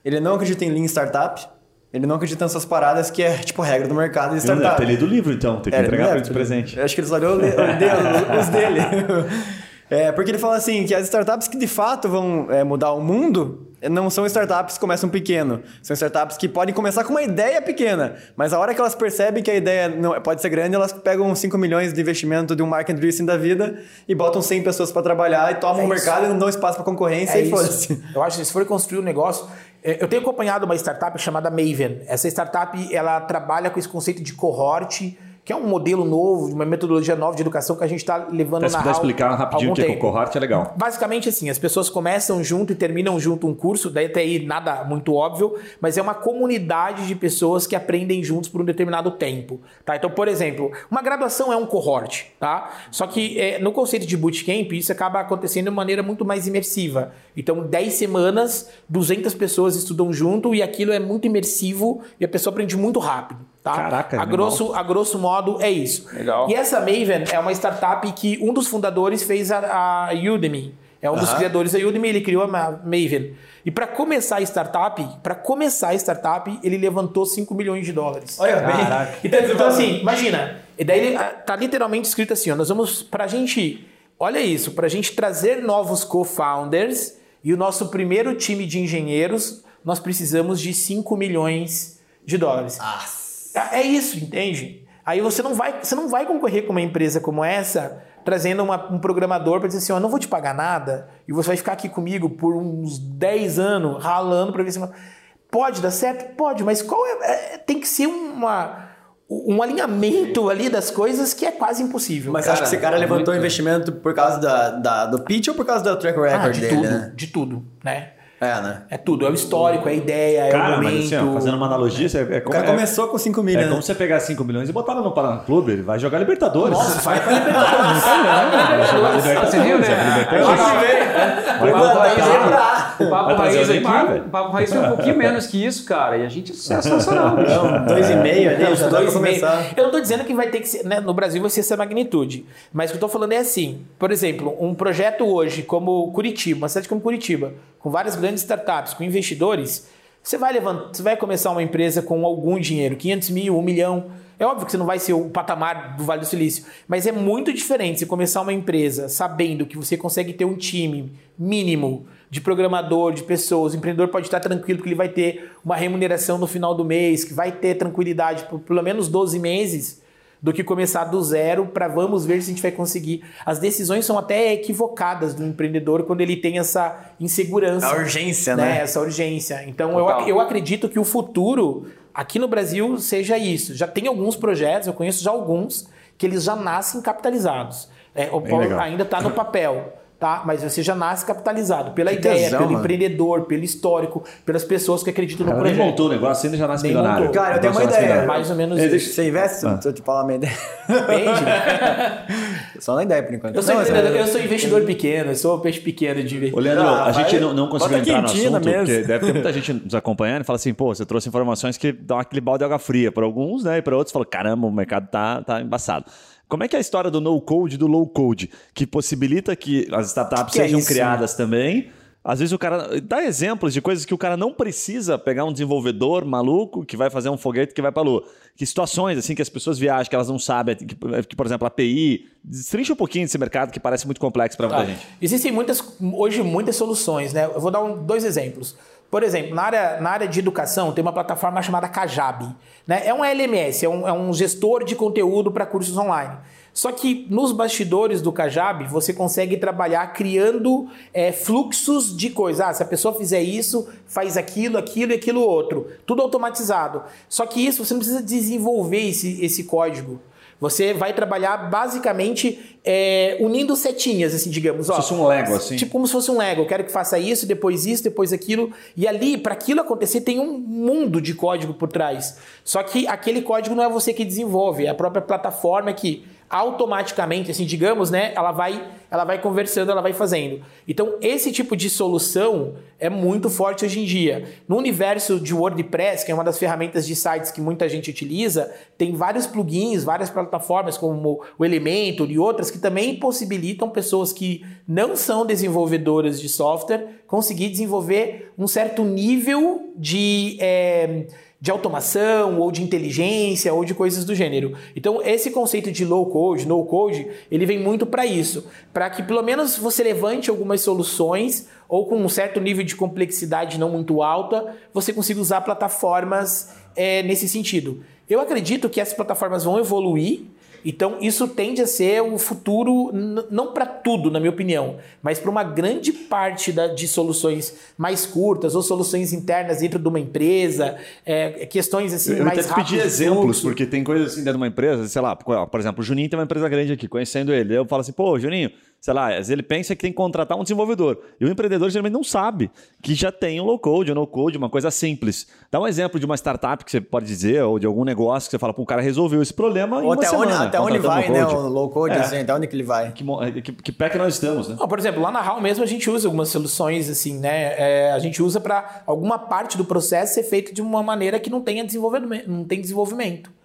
ele não acredita em Lean Startup, ele não acredita nessas paradas que é, tipo, regra do mercado de startup. Ele deve ter lido o livro, então. Tem que é, entregar para ele de presente. Eu acho que eles olhou os dele. É, porque ele fala assim, que as startups que de fato vão é, mudar o mundo não são startups que começam pequeno. São startups que podem começar com uma ideia pequena, mas a hora que elas percebem que a ideia não pode ser grande, elas pegam 5 milhões de investimento de um market dressing da vida e botam 100 pessoas para trabalhar e tomam é o mercado e não dão espaço para concorrência é e foda-se. Eu acho que se for construir um negócio... É, eu tenho acompanhado uma startup chamada Maven. Essa startup, ela trabalha com esse conceito de cohort que é um modelo novo, uma metodologia nova de educação que a gente está levando Até na puder explicar rapidinho o que é o cohort, é legal. Basicamente assim, as pessoas começam junto e terminam junto um curso, daí até aí nada muito óbvio, mas é uma comunidade de pessoas que aprendem juntos por um determinado tempo. Tá? Então, por exemplo, uma graduação é um cohort, tá? Só que é, no conceito de bootcamp, isso acaba acontecendo de maneira muito mais imersiva. Então, 10 semanas, 200 pessoas estudam junto e aquilo é muito imersivo e a pessoa aprende muito rápido. Tá? Caraca, a grosso, a grosso modo é isso. Legal. E essa Maven é uma startup que um dos fundadores fez a, a Udemy. É um uhum. dos criadores da Udemy, ele criou a Maven. E para começar a startup, para começar a startup, ele levantou 5 milhões de dólares. Olha bem. Então, então, assim, imagina. E daí ele, ah, tá literalmente escrito assim, ó, nós vamos pra gente, olha isso, pra gente trazer novos co-founders E o nosso primeiro time de engenheiros, nós precisamos de 5 milhões de dólares. Nossa. É isso, entende? Aí você não vai, você não vai concorrer com uma empresa como essa trazendo uma, um programador para dizer assim, ó, não vou te pagar nada e você vai ficar aqui comigo por uns 10 anos ralando para ver se... Pode dar certo? Pode, mas qual é, é tem que ser uma um alinhamento ali das coisas que é quase impossível. Mas cara, acho que esse cara é levantou o investimento por causa da, da, do pitch ou por causa do track record ah, de dele? Tudo, né? De tudo, né? É, né? É tudo. É o histórico, é a ideia, Cara, é o momento. Mas, assim, ó, fazendo uma analogia, é, é como, o cara é, começou com 5 milhões. É como você pegar 5 milhões e botar no Paraná Clube, ele vai jogar Libertadores. Nossa, vai pra Libertadores. Você viu, né? O Papo Raiz aqui, o Papo Raiz foi um pouquinho menos que isso, cara. E a gente é sensacional. Não, dois e meio ali, já dois e meio. Eu não tô dizendo que vai ter que ser, né, no Brasil vai ser essa magnitude. Mas o que eu tô falando é assim, por exemplo, um projeto hoje como Curitiba, uma cidade como Curitiba, com várias grandes startups, com investidores, você vai levantar, você vai começar uma empresa com algum dinheiro, 500 mil, 1 milhão. É óbvio que você não vai ser o patamar do Vale do Silício, mas é muito diferente você começar uma empresa sabendo que você consegue ter um time mínimo de programador, de pessoas. O empreendedor pode estar tranquilo que ele vai ter uma remuneração no final do mês, que vai ter tranquilidade por pelo menos 12 meses do que começar do zero para vamos ver se a gente vai conseguir. As decisões são até equivocadas do empreendedor quando ele tem essa insegurança. A urgência, né? né? Essa urgência. Então eu, eu acredito que o futuro aqui no Brasil seja isso. Já tem alguns projetos, eu conheço já alguns, que eles já nascem capitalizados. É, ainda está no papel tá? Mas você já nasce capitalizado pela que ideia, tesão, pelo mano. empreendedor, pelo histórico, pelas pessoas que acreditam cara, no projeto. Nem montou o negócio, ainda já nasce nem milionário. Montou. Cara, eu tenho uma ideia. Mais ou menos isso. Você investe? Ah. Se eu te falar a minha ideia. Depende? Só na ideia, por enquanto. Eu sou, não, eu sou investidor pequeno, eu sou peixe pequeno de investimento. Ô, Leandro, ah, a gente não, não conseguiu entrar no assunto, mesmo. porque deve ter muita gente nos acompanhando e fala assim, pô, você trouxe informações que dão aquele balde de água fria para alguns, né? E para outros, fala, caramba, o mercado tá, tá embaçado. Como é que é a história do no-code e do low-code, que possibilita que as startups que é sejam é criadas também? Às vezes o cara dá exemplos de coisas que o cara não precisa pegar um desenvolvedor maluco que vai fazer um foguete que vai para a lua. Que situações assim que as pessoas viajam que elas não sabem, que, que por exemplo a API, destrincha um pouquinho desse mercado que parece muito complexo para muita ah, gente. Existem muitas hoje muitas soluções, né? Eu vou dar um, dois exemplos. Por exemplo, na área, na área de educação tem uma plataforma chamada Kajabi. Né? É um LMS, é um, é um gestor de conteúdo para cursos online. Só que nos bastidores do Kajabi você consegue trabalhar criando é, fluxos de coisas. Ah, se a pessoa fizer isso, faz aquilo, aquilo e aquilo outro. Tudo automatizado. Só que isso você não precisa desenvolver esse, esse código. Você vai trabalhar basicamente é, unindo setinhas, assim, digamos. Como se fosse um Lego, assim. Tipo como se fosse um Lego. Eu quero que faça isso, depois isso, depois aquilo. E ali, para aquilo acontecer, tem um mundo de código por trás. Só que aquele código não é você que desenvolve, é a própria plataforma que automaticamente, assim, digamos, né, ela vai, ela vai conversando, ela vai fazendo. Então, esse tipo de solução é muito forte hoje em dia. No universo de WordPress, que é uma das ferramentas de sites que muita gente utiliza, tem vários plugins, várias plataformas como o Elementor e outras que também possibilitam pessoas que não são desenvolvedoras de software conseguir desenvolver um certo nível de é, de automação ou de inteligência ou de coisas do gênero. Então, esse conceito de low code, no code, ele vem muito para isso, para que pelo menos você levante algumas soluções ou com um certo nível de complexidade não muito alta, você consiga usar plataformas é, nesse sentido. Eu acredito que essas plataformas vão evoluir então, isso tende a ser o futuro, não para tudo, na minha opinião, mas para uma grande parte da, de soluções mais curtas ou soluções internas dentro de uma empresa, é, questões assim eu mais rápidas. Eu pedir exemplos, porque tem coisas assim dentro de uma empresa, sei lá, por exemplo, o Juninho tem uma empresa grande aqui, conhecendo ele. Eu falo assim, pô, Juninho, sei lá, ele pensa que tem que contratar um desenvolvedor. E o empreendedor geralmente não sabe que já tem um low code, um no code, uma coisa simples. Dá um exemplo de uma startup que você pode dizer, ou de algum negócio que você fala, pô, o cara resolveu esse problema ou em uma até semana. Onde, até onde vai, né? O low code, é. assim, até onde que ele vai. Que, que, que pé que nós estamos, né? Não, por exemplo, lá na HAL mesmo a gente usa algumas soluções, assim, né? É, a gente usa para alguma parte do processo ser feito de uma maneira que não tenha desenvolvimento, não tem desenvolvimento.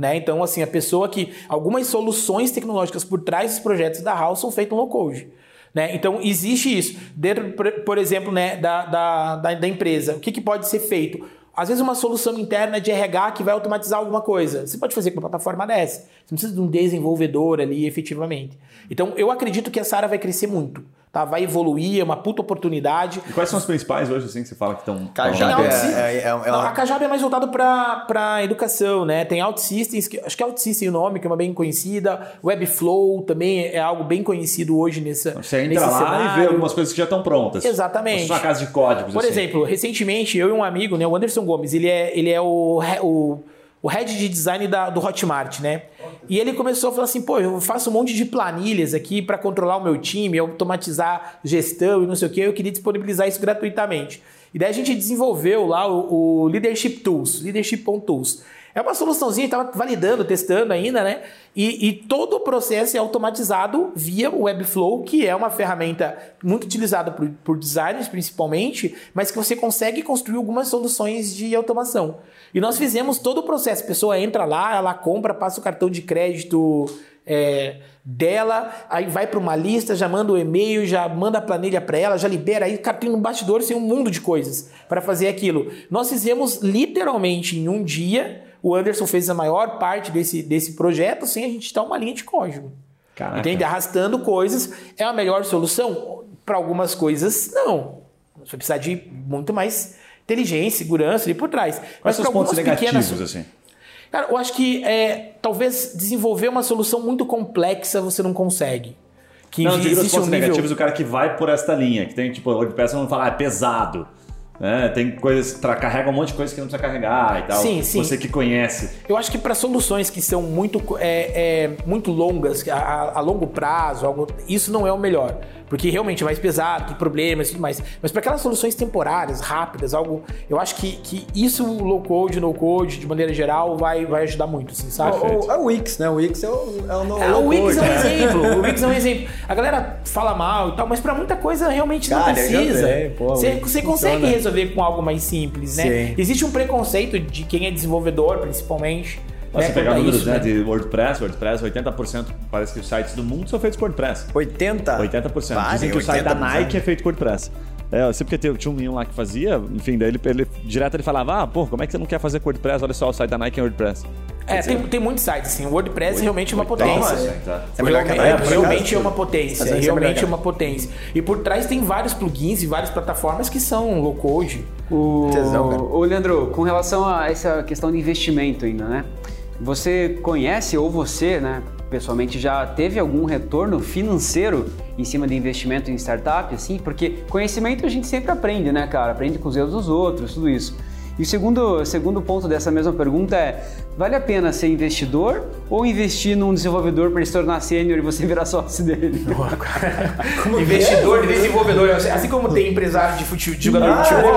Né? Então, assim, a pessoa que. Algumas soluções tecnológicas por trás dos projetos da HAL são feitas no low code. Né? Então, existe isso. Dentro, por exemplo, né, da, da, da, da empresa, o que, que pode ser feito? Às vezes, uma solução interna de RH que vai automatizar alguma coisa. Você pode fazer com uma plataforma dessa. Você não precisa de um desenvolvedor ali, efetivamente. Então, eu acredito que essa área vai crescer muito. Tá? Vai evoluir, é uma puta oportunidade. E quais são os principais hoje, assim, que você fala que estão... Cajab é, é, é, é, uma... A Cajab é mais voltado para educação, né? Tem OutSystems, que, acho que é OutSystem o nome, que é uma bem conhecida. Webflow também é algo bem conhecido hoje nessa Você entra lá cenário. e vê algumas coisas que já estão prontas. Exatamente. Uma casa de códigos, Por assim. exemplo, recentemente, eu e um amigo, né, o Anderson Gomes, ele é, ele é o, o o head de design da, do Hotmart, né? E ele começou a falar assim: pô, eu faço um monte de planilhas aqui para controlar o meu time, automatizar gestão e não sei o que, eu queria disponibilizar isso gratuitamente. E daí a gente desenvolveu lá o, o Leadership Tools, leadership.tools. É uma soluçãozinha, estava validando, testando ainda, né? E, e, todo o processo é automatizado via o Webflow, que é uma ferramenta muito utilizada por, por designers, principalmente, mas que você consegue construir algumas soluções de automação. E nós fizemos todo o processo. A pessoa entra lá, ela compra, passa o cartão de crédito é, dela, aí vai para uma lista, já manda o e-mail, já manda a planilha para ela, já libera. Aí cara tem um bastidor, tem um mundo de coisas para fazer aquilo. Nós fizemos literalmente em um dia. O Anderson fez a maior parte desse, desse projeto sem a gente dar uma linha de código. Caraca. Entende? Arrastando coisas. É a melhor solução? Para algumas coisas, não. Você precisa de muito mais inteligência, segurança ali por trás. Quais são os pontos negativos, pequenas... assim? Cara, eu acho que é, talvez desenvolver uma solução muito complexa você não consegue. Que não, digo os pontos um nível... negativos, o cara que vai por esta linha, que tem, tipo, o WordPress não fala, ah, é pesado. É, tem coisas, carrega um monte de coisas que não precisa carregar e tal. Sim, sim. Você que conhece. Eu acho que para soluções que são muito, é, é muito longas, a, a longo prazo, algo, isso não é o melhor porque realmente é mais pesado, tem problemas e tudo mais. Mas para aquelas soluções temporárias, rápidas, algo. Eu acho que, que isso, low code, no code, de maneira geral, vai, vai ajudar muito, assim, sabe? O, é o Wix, né? O Wix é o, é o, no, é, o Wix é um exemplo. O Wix é um exemplo. A galera fala mal e tal, mas para muita coisa realmente Cara, não precisa. você, você consegue resolver com algo mais simples, né? Sim. Existe um preconceito de quem é desenvolvedor, principalmente você pegar números né, né, de WordPress, WordPress, 80% parece que os sites do mundo são feitos com WordPress. 80%? 80%. Vale, Dizem que 80%. o site da Nike é feito com WordPress. É, eu sei porque tinha um menino lá que fazia, enfim, daí ele, ele direto ele falava, ah, pô, como é que você não quer fazer com WordPress? Olha só, o site da Nike é WordPress. É, tem, tem muitos sites, assim. O WordPress realmente é uma potência. É melhor que a é, realmente é uma potência. É realmente é uma potência. E por trás tem vários plugins e várias plataformas que são low code. O, o Leandro, com relação a essa questão de investimento ainda, né? Você conhece ou você, né, pessoalmente já teve algum retorno financeiro em cima de investimento em startup, assim? Porque conhecimento a gente sempre aprende, né, cara? Aprende com os erros dos outros, tudo isso. E o segundo, segundo ponto dessa mesma pergunta é: vale a pena ser investidor ou investir num desenvolvedor para ele se tornar sênior e você virar sócio dele? investidor e desenvolvedor. Assim como tem empresário de futebol, de jogador de futebol,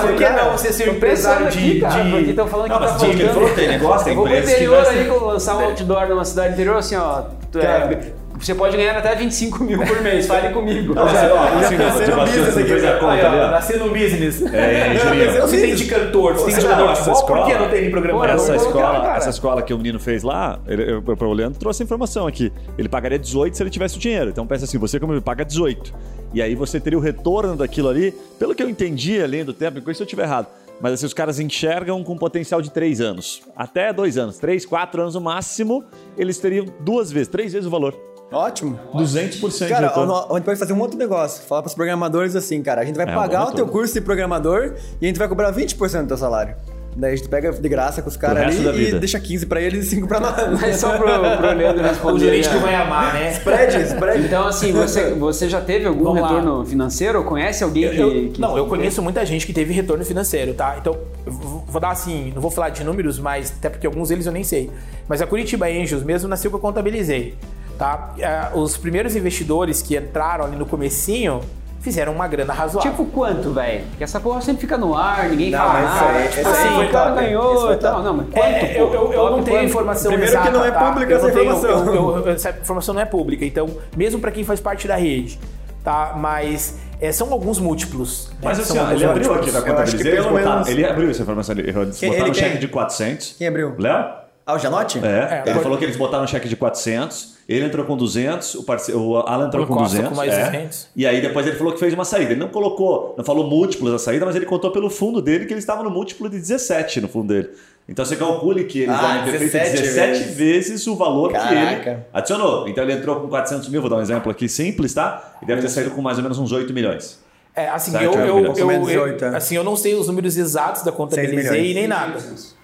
por que não você ser um empresário de. Porque estão falando que não, tá faltando. Ele falou, tem negócio, tem empresa. Eu vou pro interior ali, lançar um outdoor numa cidade interior, assim, ó. É, você pode ganhar até 25 mil por mês, fale comigo. Não, mas, ó, assim, nascer no business aqui. Aí, nascer no business. É, engenharia. Você tem de cantor, você tem de jogador de futebol, por que não tem programador? Essa escola, essa escola que o menino fez lá, ele, o Leandro trouxe a informação aqui. Ele pagaria 18 se ele tivesse o dinheiro. Então pensa assim, você como ele paga 18. E aí você teria o retorno daquilo ali, pelo que eu entendi além do tempo, se eu estiver errado. Mas assim, os caras enxergam com potencial de 3 anos. Até 2 anos. 3, 4 anos no máximo, eles teriam duas vezes, três vezes o valor. Ótimo. 200% Cara, a gente pode fazer um outro negócio. Falar para os programadores assim, cara, a gente vai é, pagar o teu curso de programador e a gente vai cobrar 20% do teu salário. Daí a gente pega de graça com os caras ali e deixa 15 pra eles e 5 pra nós. Mas só pro, pro Leandro responder. O gerente que vai amar, né? Spread, spread. Então, assim, você, você já teve algum Vamos retorno lá. financeiro? Conhece alguém que, eu, que, Não, eu conheço muita gente que teve retorno financeiro, tá? Então, vou dar assim, não vou falar de números, mas até porque alguns deles eu nem sei. Mas a Curitiba Angels mesmo nasceu que eu contabilizei. Tá? É, os primeiros investidores que entraram ali no comecinho fizeram uma grana razoável. Tipo quanto, velho? Porque essa porra sempre fica no ar, ninguém não, fala nada. É, tipo assim, o cara ganhou e tal. Não, mas quanto, é, eu, eu, eu não tenho informação Primeiro exata, que não é tá? pública essa informação. Tenho, essa informação não é pública, então, mesmo para quem faz parte da rede, tá? Mas é, são alguns múltiplos. Né? Mas assim, ó, ele abriu aqui na contabilidade. Ele, botaram, ele abriu essa informação, ele botaram um cheque de 400. Quem abriu? Léo? Ah, o Janote? É. é. Ele falou que eles botaram um cheque de 400, ele entrou com 200, o, parce... o Alan entrou o com Costa 200. Com mais é. 200. E aí depois ele falou que fez uma saída. Ele não colocou, não falou múltiplos da saída, mas ele contou pelo fundo dele que ele estava no múltiplo de 17 no fundo dele. Então você calcule que eles ah, devem ter feito 17 vezes. vezes o valor Caraca. que ele adicionou. Então ele entrou com 400 mil, vou dar um exemplo aqui simples, tá? E deve ter saído com mais ou menos uns 8 milhões. É, assim, eu, eu, eu, eu, assim, eu não sei os números exatos da contabilizei nem nada.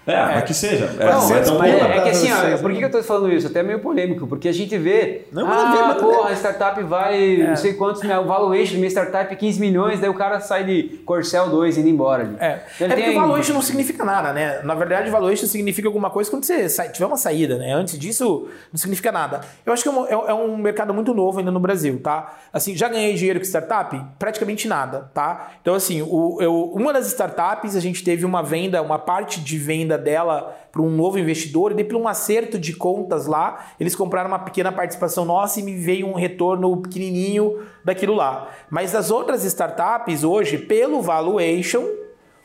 É, é, mas que seja. É, não, é, tão é, é que assim, ó, por que eu estou falando isso? Até é meio polêmico, porque a gente vê. Não, ah, ver, porra, a startup vai é. não sei quantos, né, o valuation de minha startup é 15 milhões, daí o cara sai de Corcel 2 indo embora ali. É, então, é porque o valuation não significa nada, né? Na verdade, o valuation significa alguma coisa quando você sai, tiver uma saída, né? Antes disso, não significa nada. Eu acho que é um, é um mercado muito novo ainda no Brasil, tá? Assim, já ganhei dinheiro com startup? Praticamente nada, tá? Então, assim, o, eu, uma das startups, a gente teve uma venda, uma parte de venda dela para um novo investidor, e depois um acerto de contas lá, eles compraram uma pequena participação nossa e me veio um retorno pequenininho daquilo lá. Mas das outras startups, hoje, pelo valuation,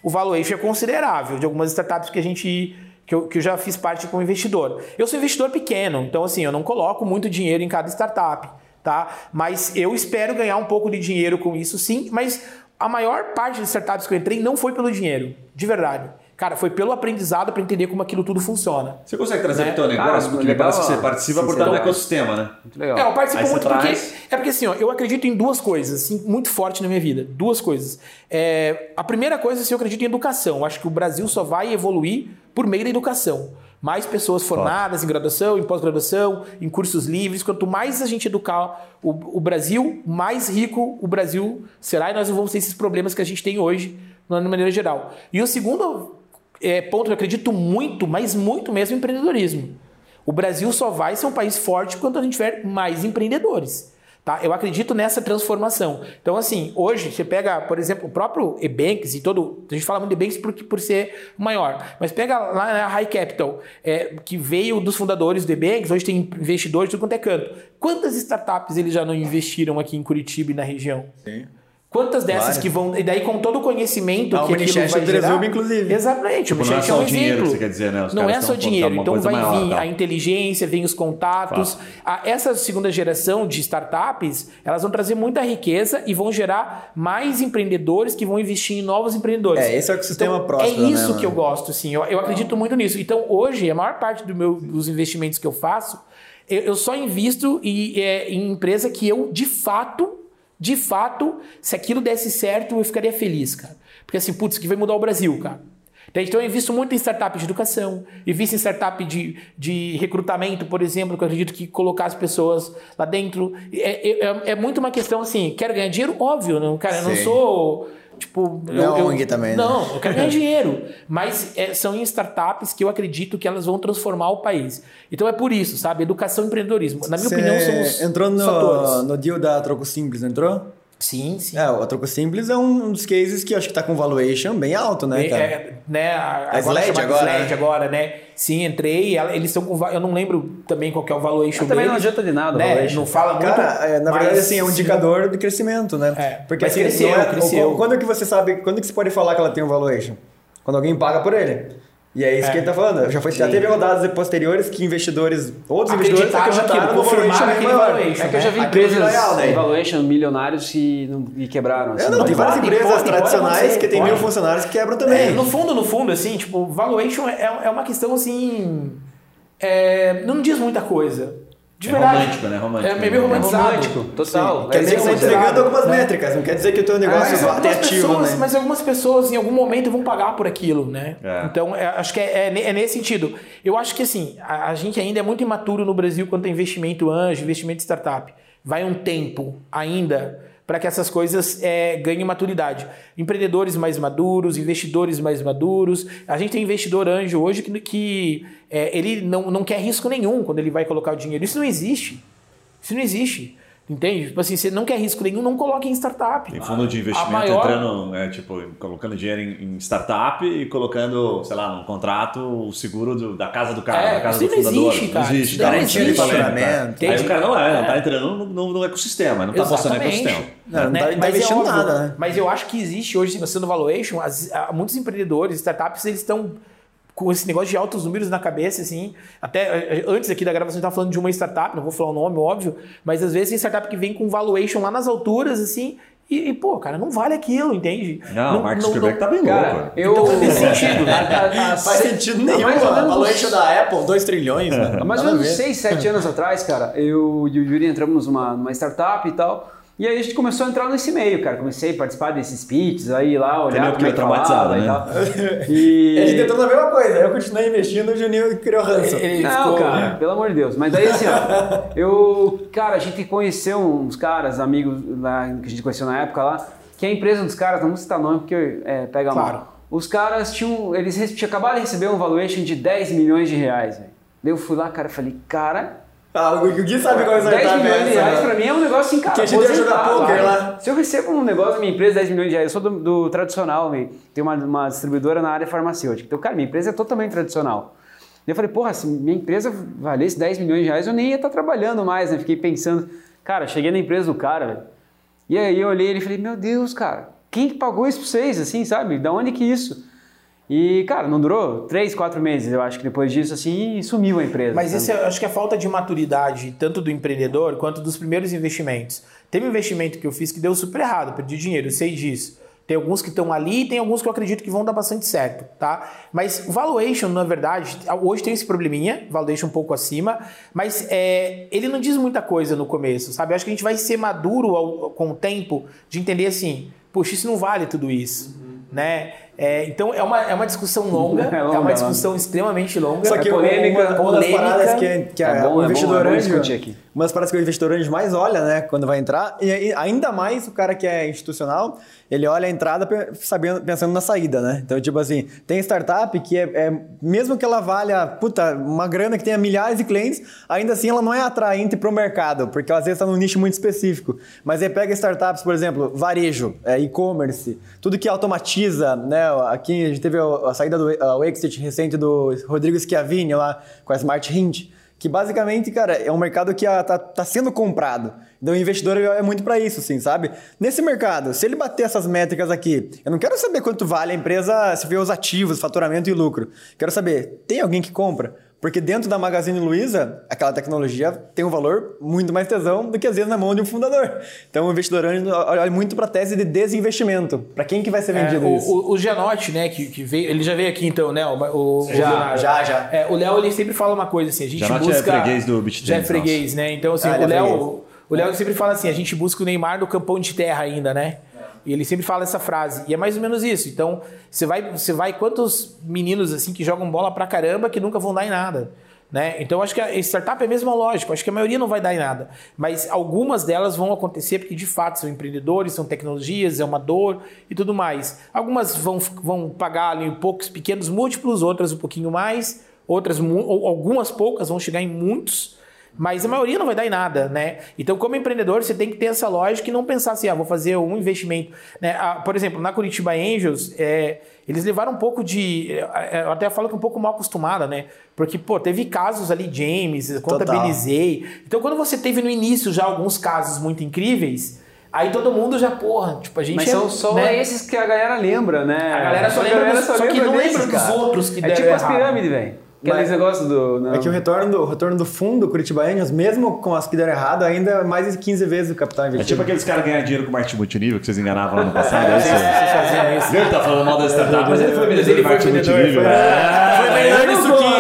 o valuation é considerável de algumas startups que a gente que eu, que eu já fiz parte como investidor. Eu sou investidor pequeno, então assim, eu não coloco muito dinheiro em cada startup, tá? Mas eu espero ganhar um pouco de dinheiro com isso sim, mas a maior parte das startups que eu entrei não foi pelo dinheiro, de verdade. Cara, foi pelo aprendizado para entender como aquilo tudo funciona. Você consegue trazer né? para o teu negócio? Ah, porque legal, parece que você participa por estar no ecossistema, né? Muito legal. É, eu participo muito porque. É porque assim, ó, eu acredito em duas coisas, assim, muito forte na minha vida. Duas coisas. É, a primeira coisa, assim, eu acredito em educação. Eu acho que o Brasil só vai evoluir por meio da educação. Mais pessoas formadas em graduação, em pós-graduação, em cursos livres. Quanto mais a gente educar o, o Brasil, mais rico o Brasil será e nós não vamos ter esses problemas que a gente tem hoje, de maneira geral. E o segundo é, ponto eu acredito muito, mas muito mesmo em empreendedorismo. O Brasil só vai ser um país forte quando a gente tiver mais empreendedores. Tá? Eu acredito nessa transformação. Então, assim, hoje você pega, por exemplo, o próprio Ebanks e todo. A gente fala muito de Ebanks por, ser maior, mas pega lá na High Capital, é, que veio dos fundadores do Ebanks, hoje tem investidores do quanto é canto. Quantas startups eles já não investiram aqui em Curitiba e na região? Sim. Quantas dessas Várias. que vão. E daí, com todo o conhecimento a que aquilo vai gerar... Brasil, inclusive. Exatamente. Tipo, o não é só é um dinheiro que você quer dizer, né? Os não é só dinheiro. Então vai maior, vir tá. a inteligência, vem os contatos. A, essa segunda geração de startups, elas vão trazer muita riqueza e vão gerar mais empreendedores que vão investir em novos empreendedores. É, esse é o sistema então, próximo. É isso né, que eu gosto, assim. Eu, eu acredito muito nisso. Então, hoje, a maior parte do meu, dos investimentos que eu faço, eu, eu só invisto em, é, em empresa que eu, de fato, de fato, se aquilo desse certo, eu ficaria feliz, cara. Porque assim, putz, aqui vai mudar o Brasil, cara. Então eu invisto muito em startup de educação, invisto em startup de, de recrutamento, por exemplo, que eu acredito que colocar as pessoas lá dentro. É, é, é muito uma questão assim, quero ganhar dinheiro? Óbvio, não, cara, eu não sou Tipo, não é eu, ONG também, né? Não, eu quero ganhar dinheiro. Mas é, são em startups que eu acredito que elas vão transformar o país. Então é por isso, sabe? Educação e empreendedorismo. Na minha Cê opinião, são os entrou no, fatores. no deal da Troco Simples, entrou? Sim, sim. É, o Troco Simples é um dos cases que acho que tá com valuation bem alto, né? Tá? É, né a, a Sled agora, Sled né? agora, né? Sim, entrei, eles estão com. Eu não lembro também qual é o valuation mas também não adianta de nada, né? Não fala muito. Cara, é, na mas, verdade, assim, é um indicador de crescimento, né? É, Porque assim, cresceu, é, cresceu. Quando que você sabe, quando que você pode falar que ela tem um valuation? Quando alguém paga por ele. E é isso é. que ele tá falando. Já, foi, já teve rodadas posteriores que investidores, outros investidores acreditaram no confirmaram aquele valuation. É que eu já vi né? empresas real, né? valuation milionários e, e quebraram. Assim. É, não, tem várias empresas pode, tradicionais pode que tem mil funcionários que quebram também. É, no fundo, no fundo, assim, tipo, valuation é, é uma questão assim... É, não diz muita coisa. De é verdade. romântico, né? Romântico. É meio romantizado. É romântico, total. Sim. Quer dizer que você está entregando algumas é. métricas, não quer dizer que o teu negócio é, é ativo, pessoas, né? Mas algumas pessoas em algum momento vão pagar por aquilo, né? É. Então, é, acho que é, é, nesse sentido. Eu acho que assim, a, a, gente ainda é muito imaturo no Brasil quanto a investimento anjo, investimento startup. Vai um tempo ainda para que essas coisas é, ganhem maturidade. Empreendedores mais maduros, investidores mais maduros. A gente tem investidor anjo hoje que, que é, ele não, não quer risco nenhum quando ele vai colocar o dinheiro. Isso não existe. Isso não existe. Entende? Tipo assim, você não quer risco nenhum, não coloque em startup. Tem fundo de investimento maior... entrando, é, tipo, colocando dinheiro em, em, startup e colocando, sei lá, num contrato o seguro do, da casa do cara, é, da casa do fundador. Existe, cara. Não existe, garantia de faturamento. Aí o cara não é, é. não tá entrando no, no, no ecossistema, não tá apostando no ecossistema. Não, não, né? tá, não tá investindo é nada, né? Mas eu acho que existe hoje, se você no valuation, as, muitos empreendedores, startups, eles estão com esse negócio de altos números na cabeça, assim. Até antes aqui da gravação, a gente tava falando de uma startup, não vou falar o nome, óbvio, mas às vezes tem startup que vem com valuation lá nas alturas, assim, e, e, pô, cara, não vale aquilo, entende? Não, não o Mark Zuckerberg tá bem cara, louco. Eu... Então, nesse sentido. a, a, faz sentido nenhum. A valuation da Apple, 2 trilhões, né? Mais ou menos 6, 7 anos atrás, cara, eu e o Yuri entramos numa, numa startup e tal. E aí a gente começou a entrar nesse meio, cara. Comecei a participar desses pitches, aí lá, olhar como é que traumatizado, né? e tal. E... A gente tentou a mesma coisa. Eu continuei investindo e o Juninho criou ranço. Ele Não, ficou... cara, pelo amor de Deus. Mas aí assim, ó, eu... Cara, a gente conheceu uns caras, amigos lá, que a gente conheceu na época lá, que a empresa dos caras, não vou citar nome porque é, pega claro. mal. Os caras tinham... Eles tinham acabado de receber um valuation de 10 milhões de reais, velho. Daí eu fui lá, cara, falei, cara ah, o Gui sabe qual é essa 10 milhões de reais pra mim é um negócio assim, cara. Que a gente ia jogar poker lá. Se eu recebo um negócio da minha empresa, 10 milhões de reais, eu sou do, do tradicional, tem uma, uma distribuidora na área farmacêutica. Então, cara, minha empresa é totalmente tradicional. E eu falei, porra, se minha empresa valesse 10 milhões de reais, eu nem ia estar tá trabalhando mais, né? Fiquei pensando, cara, cheguei na empresa do cara, velho. E aí eu olhei ele e falei, meu Deus, cara, quem que pagou isso pra vocês, assim, sabe? Da onde que isso? E, cara, não durou três, quatro meses, eu acho que depois disso, assim, sumiu a empresa. Mas isso eu acho que é falta de maturidade, tanto do empreendedor quanto dos primeiros investimentos. Teve um investimento que eu fiz que deu super errado, perdi dinheiro, eu sei disso. Tem alguns que estão ali e tem alguns que eu acredito que vão dar bastante certo, tá? Mas valuation, na verdade, hoje tem esse probleminha, valuation um pouco acima, mas é, ele não diz muita coisa no começo, sabe? Eu acho que a gente vai ser maduro ao, com o tempo de entender assim, puxa, isso não vale tudo isso, uhum. né? É, então é uma, é uma discussão longa, é, longa, é uma discussão longa. extremamente longa. Só que é polêmica, uma, uma das paradas que, que é bom, o investidor é anjo, uma das paradas que o investidor anjo mais olha, né, quando vai entrar, e ainda mais o cara que é institucional, ele olha a entrada sabendo, pensando na saída, né? Então, tipo assim, tem startup que é, é, mesmo que ela valha, puta, uma grana que tenha milhares de clientes, ainda assim ela não é atraente para o mercado, porque às vezes está num nicho muito específico. Mas aí pega startups, por exemplo, varejo, é, e-commerce, tudo que automatiza, né? Aqui a gente teve a, saída do o exit recente do Rodrigo Schiavini lá com a Smart Hint, que basicamente, cara, é um mercado que está tá sendo comprado. Então o investidor é muito para isso, assim, sabe? Nesse mercado, se ele bater essas métricas aqui, eu não quero saber quanto vale a empresa, se vê os ativos, faturamento e lucro. Quero saber, tem alguém que compra? Porque dentro da Magazine Luiza, aquela tecnologia tem um valor muito mais tesão do que às vezes na mão de um fundador. Então o investidor olha muito para a tese de desinvestimento. Para quem que vai ser é, vendido é, isso? O, o Gianotti, né, que, que, veio, ele já veio aqui então, né? O, o já, o já, já. É, o Léo ele sempre fala uma coisa assim, a gente Gianotti busca... é freguês do. Já é freguês, né? Então assim, ah, o é Léo... O Léo sempre fala assim, a gente busca o Neymar no campão de terra ainda, né? E ele sempre fala essa frase. E é mais ou menos isso. Então, você vai, você vai quantos meninos assim que jogam bola pra caramba que nunca vão dar em nada? Né? Então, acho que a startup é a mesma lógica. Acho que a maioria não vai dar em nada. Mas algumas delas vão acontecer porque, de fato, são empreendedores, são tecnologias, é uma dor e tudo mais. Algumas vão, vão pagar ali poucos pequenos múltiplos, outras um pouquinho mais, outras, algumas poucas vão chegar em muitos. Mas a maioria não vai dar em nada, né? Então, como empreendedor, você tem que ter essa lógica e não pensar assim, ah, vou fazer um investimento. Né? Ah, por exemplo, na Curitiba Angels, é, eles levaram um pouco de. É, eu até falo que um pouco mal acostumada, né? Porque, pô, teve casos ali, James, contabilizei. Total. Então, quando você teve no início já alguns casos muito incríveis. Aí todo mundo já, porra, tipo, a gente. Mas são é, só né? esses que a galera lembra, né? A galera só, a lembra, galera só, só que não lembra dos outros que é tipo errado. as pirâmides, velho. Aqueles negócios do. Não. É que o retorno do, o retorno do fundo Curitiba Angels, mesmo com as que deram errado, ainda é mais de 15 vezes o capital investido. É tipo aqueles caras ganhar dinheiro com marketing multinível que vocês enganavam lá no passado. é, vocês faziam isso. Ele tá falando mal da startup, mas ele foi vendedor de marketing multinível. Foi melhor de suquinha.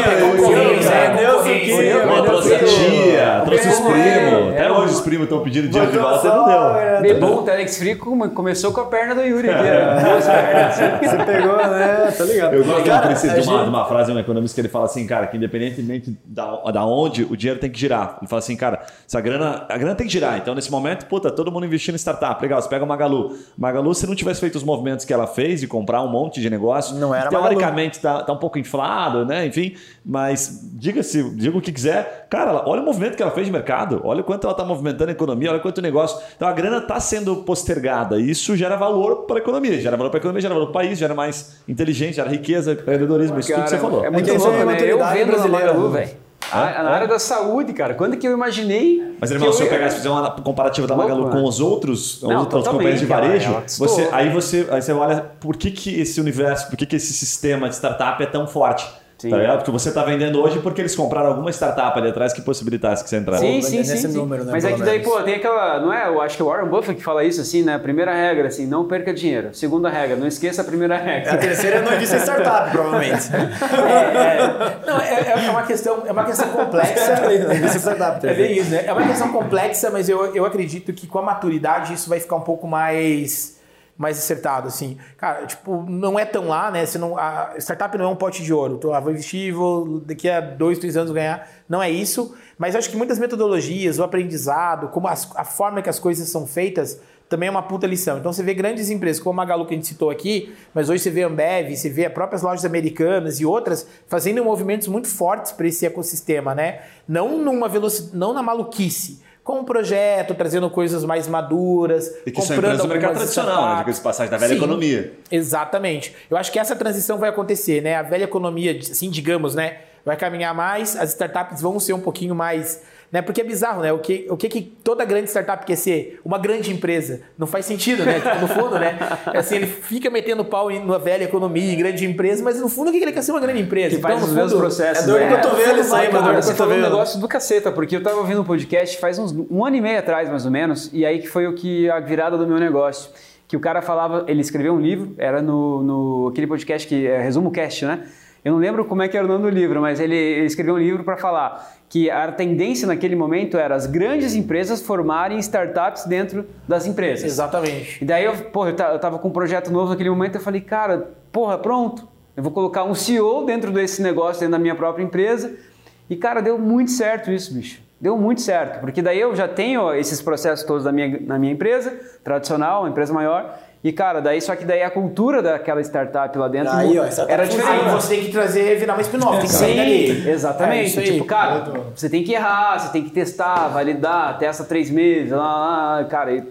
Deu suquinha. Trouxe a tia, trouxe os primos. Até hoje os primos estão pedindo dinheiro de volta e não deu. Bebom, o Telex Free começou com a perna do Yuri. Você pegou, né? Tá ligado. Eu gosto de uma frase de um economista que ele fala assim, cara, que independente independentemente da, da onde, o dinheiro tem que girar. Ele fala assim, cara, essa grana, a grana tem que girar. Então, nesse momento, puta, todo mundo investindo em startup. Legal, você pega o Magalu. Magalu, se não tivesse feito os movimentos que ela fez de comprar um monte de negócio, não era teoricamente está tá um pouco inflado, né? Enfim, mas diga-se, diga o que quiser. Cara, olha o movimento que ela fez de mercado, olha quanto ela está movimentando a economia, olha quanto negócio. Então, a grana está sendo postergada. E isso gera valor para a economia, gera valor para a economia, gera valor para o país, gera mais inteligência, gera riqueza, empreendedorismo, isso tudo que você falou. É muito é louco, né? Eu vendo na Magalu, velho. Ah, na área da saúde, cara. Quando que eu imaginei. Mas, irmão, se eu pegar e fizer uma comparativa da Magalu com os outros, não, outras companhias de varejo, cara, você, aí, você, aí você olha por que, que esse universo, por que, que esse sistema de startup é tão forte. Sim. Tá ligado? Porque você está vendendo hoje porque eles compraram alguma startup ali atrás que possibilitasse que você entrasse. Sim, sim, sim. sim. Número, né, Mas é que daí, pô, tem aquela. Não é? Eu acho que o Warren Buffett que fala isso assim, né? Primeira regra, assim, não perca dinheiro. Segunda regra, não esqueça a primeira regra. A terceira é não existe startup, provavelmente. é, é, não, é, é, uma questão, é uma questão complexa. é bem isso, né? É uma questão complexa, mas eu, eu acredito que com a maturidade isso vai ficar um pouco mais mais acertado, assim. Cara, tipo, não é tão lá, né? Você não, a startup não é um pote de ouro. Tô, ah, vou investir, vou daqui a dois, três anos ganhar. Não é isso. Mas acho que muitas metodologias, o aprendizado, como as, a forma que as coisas são feitas, também é uma puta lição. Então você vê grandes empresas como a Magalu que a gente citou aqui, mas hoje você vê a Ambev, você vê as próprias lojas americanas e outras fazendo movimentos muito fortes para esse ecossistema, né? Não numa velocidade, não na maluquice, com um projeto, trazendo coisas mais maduras, e que comprando são mercado tradicional, né? De passagem da velha Sim, economia. Exatamente. Eu acho que essa transição vai acontecer, né? A velha economia, assim, digamos, né? Vai caminhar mais, as startups vão ser um pouquinho mais né? Porque é bizarro, né? O que, o que, que toda grande startup quer ser? Uma grande empresa. Não faz sentido, né? Tipo, no fundo, né? É assim, ele fica metendo pau na velha economia, em grande empresa, mas no fundo o que ele quer ser uma grande empresa? Que então, faz os mesmos processos. É dor né? de cotovelo isso aí, mano. Você falou um negócio do caceta, porque eu tava ouvindo um podcast faz uns um ano e meio atrás, mais ou menos, e aí que foi o que a virada do meu negócio. Que o cara falava, ele escreveu um livro, era no, no aquele podcast que é Resumo Cast, né? Eu não lembro como é que era o nome do livro, mas ele, ele escreveu um livro para falar que a tendência naquele momento era as grandes empresas formarem startups dentro das empresas. Exatamente. E daí eu, porra, eu tava com um projeto novo naquele momento, eu falei, cara, porra, pronto. Eu vou colocar um CEO dentro desse negócio, dentro da minha própria empresa. E, cara, deu muito certo isso, bicho. Deu muito certo, porque daí eu já tenho esses processos todos da minha, na minha empresa, tradicional, uma empresa maior, e, cara, daí só que daí a cultura daquela startup lá dentro aí, ó, era diferente. Aí você tem que trazer, virar uma spin-off, tem que sair dali. Exatamente. É tipo, cara, você tem que errar, você tem que testar, validar, testa três meses, lá, lá cara, e,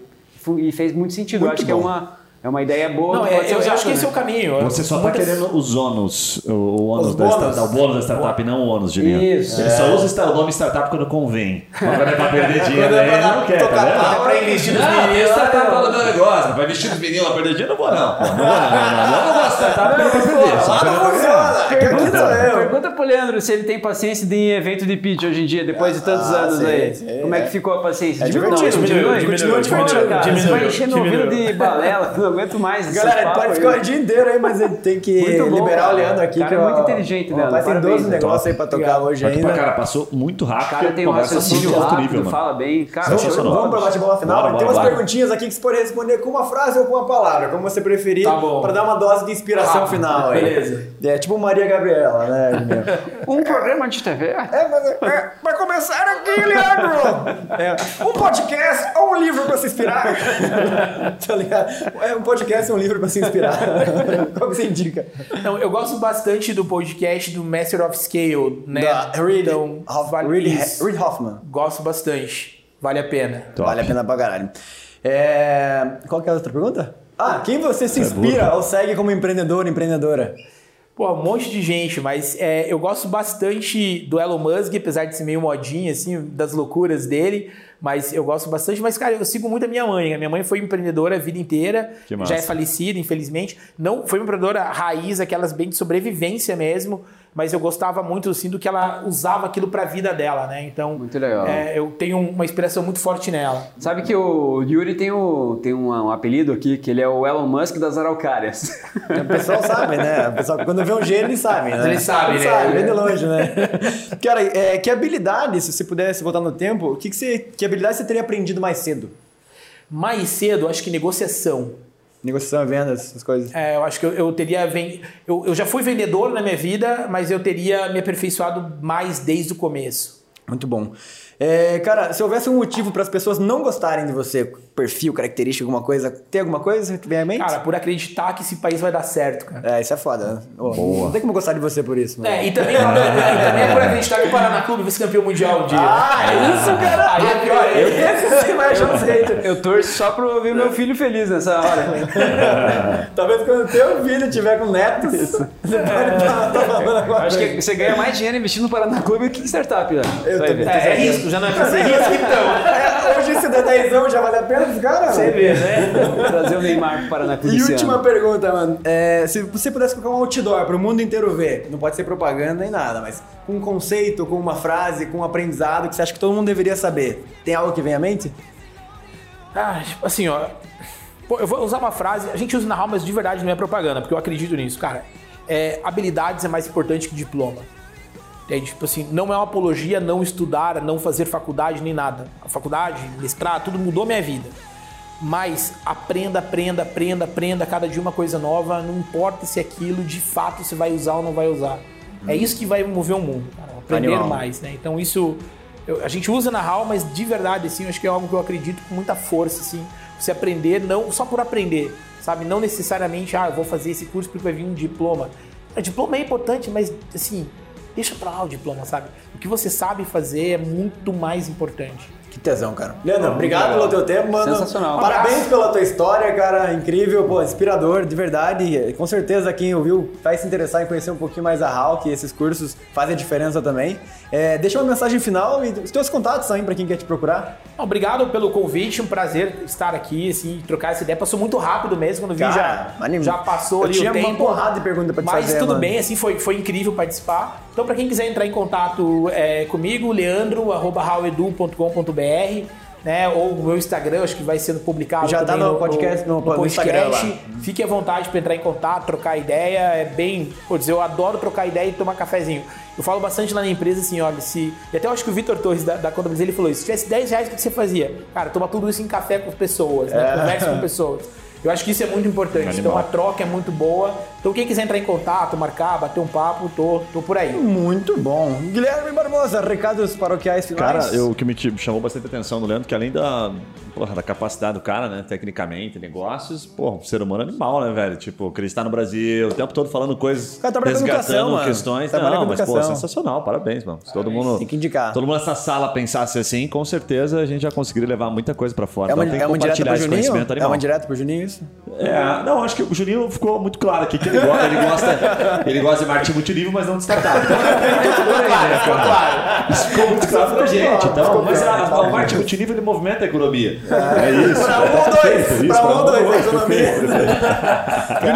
e fez muito sentido. Muito eu acho bom. que é uma é uma ideia boa. Não, é, eu, eu acho que esse é o caminho. Você só está querendo os ônus, o, ônus da startup, o bônus da startup, não o ônus, Julinho. Isso. Ele é. só usa o nome startup quando convém. Quando é para perder dinheiro, aí ele não quer, tá vendo? É para investir nos meninos. startup é o meu negócio. Vai investir nos meninos para perder dinheiro? Não vou não. Não vou não. Não, de startup não para perder. Só não funciona. Pergunta, pergunta pro Leandro se ele tem paciência de ir em evento de pitch hoje em dia, depois de tantos ah, anos aí. Como é que ficou a paciência? Diminui, diminui. Diminui, diminui. Você vai encher meu ouvido de balela, não aguento mais. Galera, pode ficar o dia inteiro aí, mas ele tem que liberar o Leandro aqui. Cara, que é muito inteligente, né? Mas tem 12 negócios aí pra tocar hoje ainda. Cara, passou muito rápido. Cara, tem um raciocínio de alto nível, fala bem. Cara, vamos pra bate-bola final. Tem umas perguntinhas aqui que você pode responder com uma frase ou com uma palavra, como você preferir, tá pra dar uma dose de inspiração final. Beleza. É tipo Maria Gabriela, né? um programa de TV. É, mas é, vai começar aqui, Leandro! É, um podcast ou um livro pra se inspirar? tá ligado? É um podcast ou um livro pra se inspirar. Qual que você indica? Não, eu gosto bastante do podcast do Master of Scale, né? Da Reed, então, Hoff, vale Reed, Reed Hoffman. Gosto bastante. Vale a pena. Top. Vale a pena pra caralho. É... Qual que é a outra pergunta? Ah, quem você se é inspira ou segue como empreendedor, empreendedora? Pô, um monte de gente, mas é, eu gosto bastante do Elon Musk, apesar de ser meio modinha, assim, das loucuras dele. Mas eu gosto bastante. Mas, cara, eu sigo muito a minha mãe. A minha mãe foi empreendedora a vida inteira. Já é falecida, infelizmente. Não foi uma empreendedora raiz, aquelas bem de sobrevivência mesmo mas eu gostava muito assim do que ela usava aquilo para a vida dela, né? Então, muito legal. É, eu tenho uma inspiração muito forte nela. Sabe que o Yuri tem, o, tem um, um apelido aqui que ele é o Elon Musk das araucárias. O pessoal sabe, né? O pessoal, quando vê um G, ele sabe, né? Ele sabe, ele né? Sabe, vem de longe, né? Cara, é, que habilidade, se você pudesse voltar no tempo, que, que, você, que habilidade você teria aprendido mais cedo? Mais cedo, acho que negociação negociação, vendas, essas coisas. É, eu acho que eu, eu teria. Vend... Eu, eu já fui vendedor na minha vida, mas eu teria me aperfeiçoado mais desde o começo. Muito bom. É, cara, se houvesse um motivo para as pessoas não gostarem de você, perfil, característica, alguma coisa, tem alguma coisa que vem à mente? Cara, por acreditar que esse país vai dar certo, cara. É, isso é foda. Oh, não tem como gostar de você por isso. Mano. É, e também, e também é por acreditar que o Paraná Clube vai ser campeão mundial um dia. Ah, é isso, cara! Aí é pior, eu, esse vai achar um jeito. Eu torço só pra ver meu filho feliz nessa hora. Talvez quando teu filho tiver com netos, isso. Estar tá, falando Acho que você ganha mais dinheiro investindo no Paraná Clube que em startup, né? Eu é, é risco, já não é pra ser risco, então. Hoje esse dezão já vale a pena dos caras? Você vê, né? Trazer o Neymar para Paraná E última pergunta, mano. É, se você pudesse colocar um outdoor para o mundo inteiro ver, não pode ser propaganda nem nada, mas com um conceito, com uma frase, com um aprendizado que você acha que todo mundo deveria saber, tem algo que vem à mente? Ah, tipo assim, ó. eu vou usar uma frase, a gente usa na RAL, mas de verdade não é propaganda, porque eu acredito nisso, cara. É, habilidades é mais importante que diploma. Entende? Tipo assim, não é uma apologia não estudar, não fazer faculdade nem nada. A faculdade, mestrado, tudo mudou minha vida. Mas aprenda, aprenda, aprenda, aprenda cada dia uma coisa nova, não importa se aquilo de fato você vai usar ou não vai usar. É uhum. isso que vai mover o mundo, cara, aprender Animal. mais, né? Então isso eu, a gente usa na HAL, mas de verdade, assim, eu acho que é algo que eu acredito com muita força, assim, você aprender não só por aprender, sabe? Não necessariamente, ah, eu vou fazer esse curso porque vai vir um diploma. O diploma é importante, mas assim, deixa pra lá o diploma, sabe? O que você sabe fazer é muito mais importante. Que tesão, cara. Leandro, obrigado pelo teu tempo, mano. Sensacional. Parabéns pela tua história, cara. Incrível, pô, inspirador, de verdade. Com certeza quem ouviu vai se interessar em conhecer um pouquinho mais a HAL, que esses cursos fazem a diferença também. É, deixa uma mensagem final e os teus contatos aí para quem quer te procurar. Obrigado pelo convite, um prazer estar aqui, assim, trocar essa ideia. Passou muito rápido mesmo, quando vi já, já passou ali tinha o tempo. uma porrada de pergunta pra te mas fazer, Mas tudo mano. bem, assim, foi, foi incrível participar. Então, para quem quiser entrar em contato é, comigo, leandro.com.br né? Ou o meu Instagram, acho que vai sendo publicado Já tá no podcast, no, no, no podcast. Fique à vontade para entrar em contato, trocar ideia. É bem. Pô, dizer, eu adoro trocar ideia e tomar cafezinho. Eu falo bastante lá na empresa assim, olha, se. E até eu acho que o Vitor Torres da, da Conta ele falou isso: se tivesse 10 reais, o que você fazia? Cara, toma tudo isso em café com pessoas, né? É. Conversa com pessoas. Eu acho que isso é muito importante. Animal. Então a troca é muito boa. Então quem quiser entrar em contato, marcar, bater um papo, tô, tô por aí. Muito bom. Guilherme Barbosa, recados paroquiais finais. Cara, o que me chamou bastante atenção do Leandro, que além da, porra, da capacidade do cara, né, tecnicamente, negócios, pô, um ser humano animal, né, velho? Tipo, acreditar no Brasil, o tempo todo falando coisas, cara, resgatando educação, questões. Não, mas, pô, sensacional, parabéns, mano. Se todo mundo, Tem que indicar. Todo mundo nessa sala pensasse assim, com certeza a gente já conseguiria levar muita coisa pra fora. É uma, então, é uma direta pro Juninho? É uma direta pro Juninho isso? É, não, acho que o Juninho ficou muito claro aqui que ele gosta, ele gosta, ele gosta de marketing multinível, mas não de startup. Então, né, claro. Isso ficou muito claro pra gente. Então, mas a, o marketing multinível ele movimenta a economia. É, isso. Pra um ou dois. Pra um ou dois, a economia.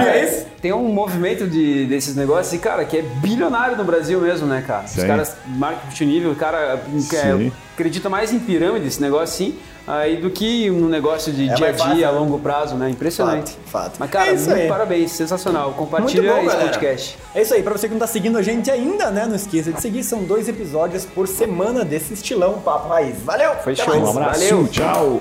é isso? Tem um movimento de, desses negócios, e, cara, que é bilionário no Brasil mesmo, né, cara? Sim. Os caras, marketing multinível, o cara é, acredita mais em pirâmide, esse negócio assim aí do que um negócio de é dia a dia, a longo prazo, né? Impressionante. Fato, fato. Mas, cara, é muito aí. parabéns, sensacional. Compartilha bom, esse galera. podcast. É isso aí, pra você que não tá seguindo a gente ainda, né? Não esqueça de seguir, são dois episódios por semana desse estilão Papo Raiz. Valeu! Foi show, um abraço, Valeu. tchau!